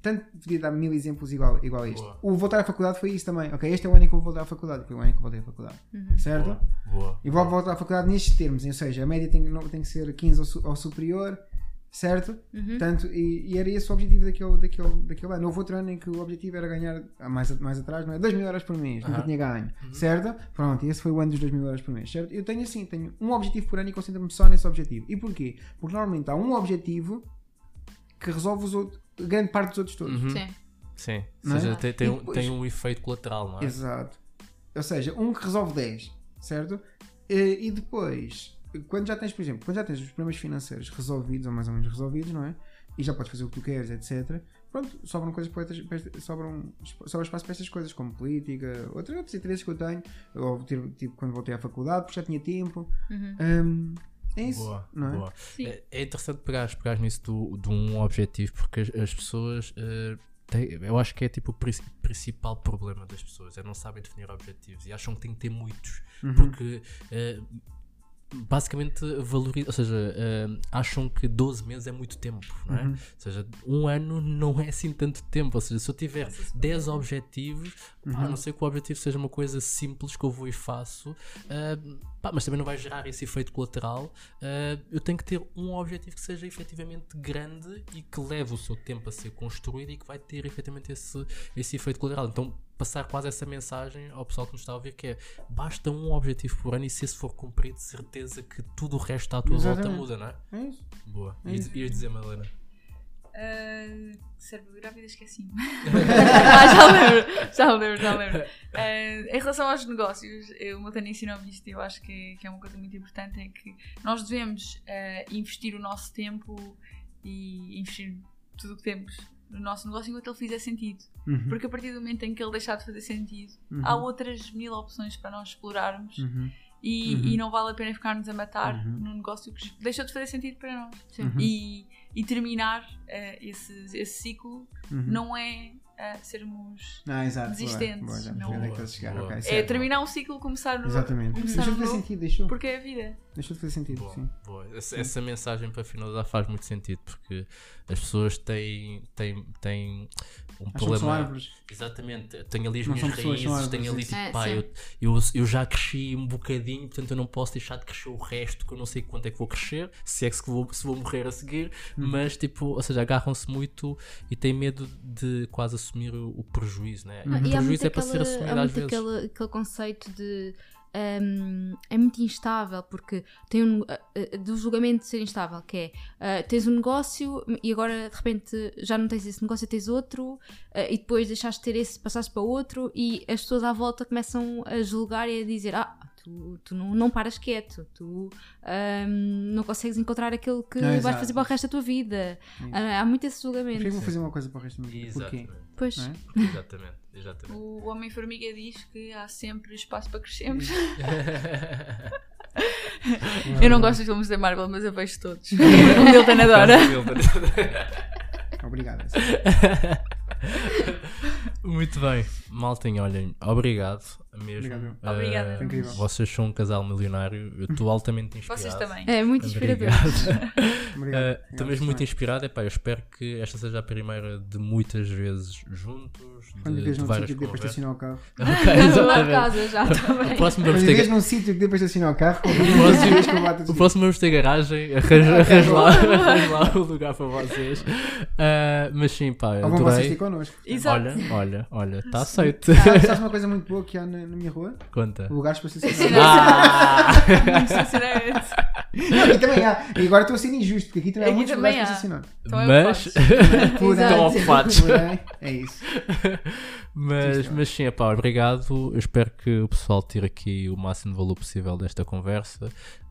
Tanto podia dar mil exemplos igual, igual a este. Boa. O voltar à faculdade foi isso também. Ok, este é o ano em que eu vou voltar à faculdade. Foi o ano em que eu voltei à faculdade. Certo? Boa, boa. E vou voltar à faculdade nestes termos. Ou seja, a média tem, não, tem que ser 15 ou, su- ou superior. Certo? Uhum. Portanto, e, e era esse o objetivo daquele, daquele, daquele ano. Houve outro ano em que o objetivo era ganhar, ah, mais, mais atrás, não é? 2 mil euros por mês, nunca Aham. tinha ganho, certo? Pronto, e esse foi o ano dos 2 mil euros por mês, certo? Eu tenho assim, tenho um objetivo por ano e concentro-me só nesse objetivo. E porquê? Porque normalmente há um objetivo que resolve os outros, grande parte dos outros todos. Uhum. Sim. Sim. Não Ou é? seja, tem, tem, E um, depois- tem um efeito colateral, não é? Exato. Ou seja, um que resolve 10, certo? E, e depois, quando já tens, por exemplo, quando já tens os problemas financeiros resolvidos, ou mais ou menos resolvidos, não é? E já podes fazer o que tu queres, etc. Pronto, sobram coisas para estas, para estas- sobram, sobra espaço para estas coisas, como política, outros, outros interesses que eu tenho, ou ter, tipo quando voltei à faculdade, porque já tinha tempo. Uhum. Hum, É isso. Boa, não é? boa. É, é interessante pegar, pegar nisso do, de um objetivo, porque as, as pessoas. eh, têm- eu acho que é tipo o pri- principal problema das pessoas, é não sabem definir objetivos e acham que têm que ter muitos, Uhum. porque eh, basicamente valorizam, ou seja, eh, acham que 12 meses é muito tempo, não é? Uhum. Ou seja, um ano não é assim tanto tempo, ou seja, se eu tiver Passa-se 10 objetivos, pá, Uhum. a não sei que o objetivo seja uma coisa simples que eu vou e faço, ah, pá, mas também não vai gerar esse efeito colateral. ah, eu tenho que ter um objetivo que seja efetivamente grande e que leve o seu tempo a ser construído e que vai ter efetivamente esse, esse efeito colateral. Então, passar quase essa mensagem ao pessoal que nos está a ouvir que é basta um objetivo por ano e se esse for cumprido, certeza que tudo o resto à tua volta Exatamente. muda, não é? É isso. Boa. É isso. ias dizer, Madalena? Uh, cérebro grávida, esqueci-me. *laughs* ah, já lembro, já lembro, já lembro. Uh, em relação aos negócios, eu, o meu Tânia ensinou-me isto e eu acho que, que é uma coisa muito importante: é que nós devemos uh, investir o nosso tempo e investir tudo o que temos no nosso negócio enquanto ele fizer sentido. Uhum. Porque a partir do momento em que ele deixar de fazer sentido, Uhum. há outras mil opções para nós explorarmos Uhum. e, Uhum. e não vale a pena ficar-nos a matar Uhum. num negócio que deixou de fazer sentido para nós. E, e terminar eh, esse, esse ciclo não é eh, sermos. Ah, exato. desistentes. Boa, boa, Não. é que estás a chegar. Boa. ok, É terminar um ciclo, começar no. Exatamente. Começar Deixou de fazer novo, sentido, deixou. Porque é a vida. Deixou de fazer sentido, Boa, sim. boa. Essa, essa mensagem para finalizar faz muito sentido porque as pessoas têm, têm, têm um Acham problema. árvores. Exatamente, tenho ali as Não minhas pessoas, raízes, tenho ali tipo, é. pá, eu, sim. eu, eu já cresci um bocadinho, portanto eu não posso deixar de crescer o resto, que eu não sei quanto é que vou crescer, se é que se vou, se vou morrer a seguir, Uhum. mas tipo, ou seja, agarram-se muito e têm medo de quase assumir o, o prejuízo, né? Uhum. O E prejuízo é para ser aquele, assumido há às muito vezes. aquele, aquele conceito de hum, é muito instável porque tem um, do julgamento de ser instável, que é ah, tens um negócio e agora de repente já não tens esse negócio, tens outro ah, e depois deixaste de ter esse, passaste para outro e as pessoas à volta começam a julgar e a dizer ah, tu, tu não, não paras quieto, tu hum, não consegues encontrar aquilo que Não, vais exato. fazer para o resto da tua vida. Ah, há muito esse Porquê que julgamento. vou fazer uma coisa para o resto da minha vida? Porquê? Exatamente, Pois. É? exatamente, exatamente. O Homem-Formiga diz que há sempre espaço para crescermos. *laughs* eu não gosto dos filmes da Marvel, mas eu vejo todos. *laughs* o Milton adora. Obrigado. Muito bem, maltem, olhem, obrigado mesmo. Obrigado. Eh, Obrigada. Incrível. Vocês são um casal milionário, eu estou altamente inspirado. Vocês também. É muito inspirador. *laughs* Obrigado. Obrigado. Estou mesmo muito inspirado. Epá, eu espero que esta seja a primeira de muitas vezes juntos, Quando de, vês num sítio que dê para estacionar o carro. *laughs* Ok, *laughs* Lá exatamente. casa já também. O próximo Quando vamos ter, vês num sítio que dê para estacionar o carro, bato o próximo vamos ter garagem, arranjo, arranjo lá, arranjo lá o lugar para vocês. Eh, mas sim, pá, eu Ou vão vocês ter adorei. connosco. Exato. Olha, olha, olha, está aceito. Sabes, sabes uma coisa muito boa que há na, na minha rua? Conta. Lugares para estacionar. Ah! Não, aqui também há. E agora estou a ser injusto, porque aqui também há Aqui muitos também lugares para há. estacionar. Então mas, Estão ocupados. porém, É isso. *laughs* mas, é. mas sim, epá, obrigado. Eu espero que o pessoal tire aqui o máximo de valor possível desta conversa.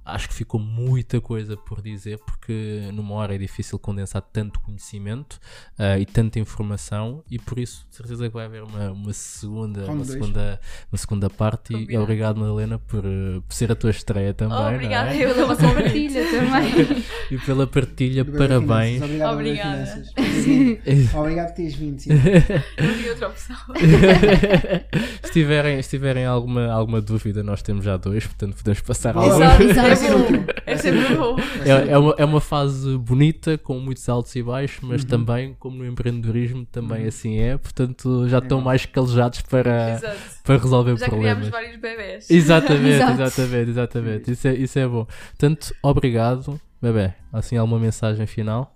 Acho que ficou muita coisa por dizer, porque numa hora é difícil condensar tanto conhecimento ah, e tanta informação, e por isso, de certeza que vai haver uma, uma segunda, uma dois. segunda, uma segunda parte. E obrigado, Madalena, por, eh, por ser a tua estreia também. é? Obrigada, eu Pela vossa partilha *laughs* também. E pela partilha, parabéns. Finanças. Obrigado, Obrigada. Finanças, por teres vindo. Obrigado por teres vindo. sim. Não vi outra opção. *laughs* se tiverem, se tiverem alguma, alguma dúvida, nós temos já dois, portanto podemos passar alguns. Exato, *laughs* É exato. bom. É sempre bom. É, é uma, é uma fase bonita, com muitos altos e baixos, mas Uhum. também, como no empreendedorismo, também Uhum. assim é. Portanto, já estão bom. mais calejados para, Exato. para resolver Já problemas. criámos vários bebés. Exatamente, exatamente, exatamente. Isso é, isso é bom. Portanto, obrigado, bebê. Assim, alguma mensagem final?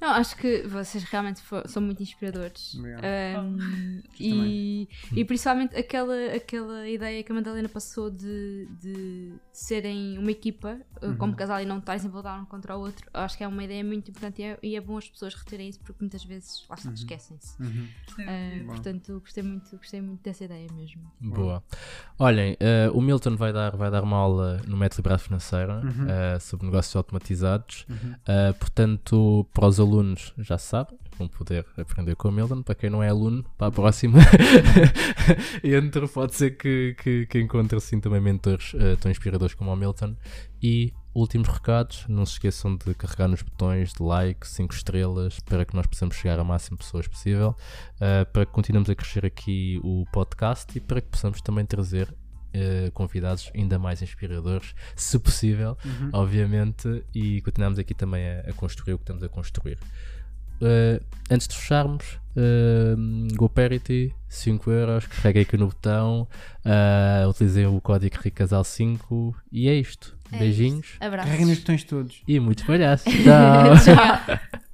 Não, acho que vocês realmente são muito inspiradores. Um, e, e principalmente aquela, aquela ideia que a Madalena passou de, de serem uma equipa, uh, Uhum. como casal, e não estarem lutar um contra o outro. Acho que é uma ideia muito importante e é, e é bom as pessoas reterem isso porque muitas vezes lá está, Uhum. esquecem-se. Uhum. Uh, portanto, gostei muito, gostei muito dessa ideia mesmo. Boa. Olhem, eh, o Milton vai dar, vai dar uma aula no Método Liberdade Financeira Uhum. eh, sobre negócios automatizados. Uhum. Uh, portanto, para os alunos já sabem, vão poder aprender com o Milton. Para quem não é aluno, para a próxima *laughs* entre, pode ser que, que, que encontre assim também mentores uh, tão inspiradores como o Milton. E últimos recados, não se esqueçam de carregar nos botões de like, 5 estrelas, para que nós possamos chegar a máximo pessoas possível, uh, para que continuemos a crescer aqui o podcast e para que possamos também trazer Uh, convidados ainda mais inspiradores, se possível, Uhum. obviamente, e continuamos aqui também a, a construir o que estamos a construir. Uh, antes de fecharmos, uh, GoParity, 5 euros, carreguei aqui no botão, uh, utilizei o código RICASAL5 e é isto. É Beijinhos Abraços. Carreguem nos botões todos. e muitos palhaços. Tchau. Tchau. *laughs* *laughs*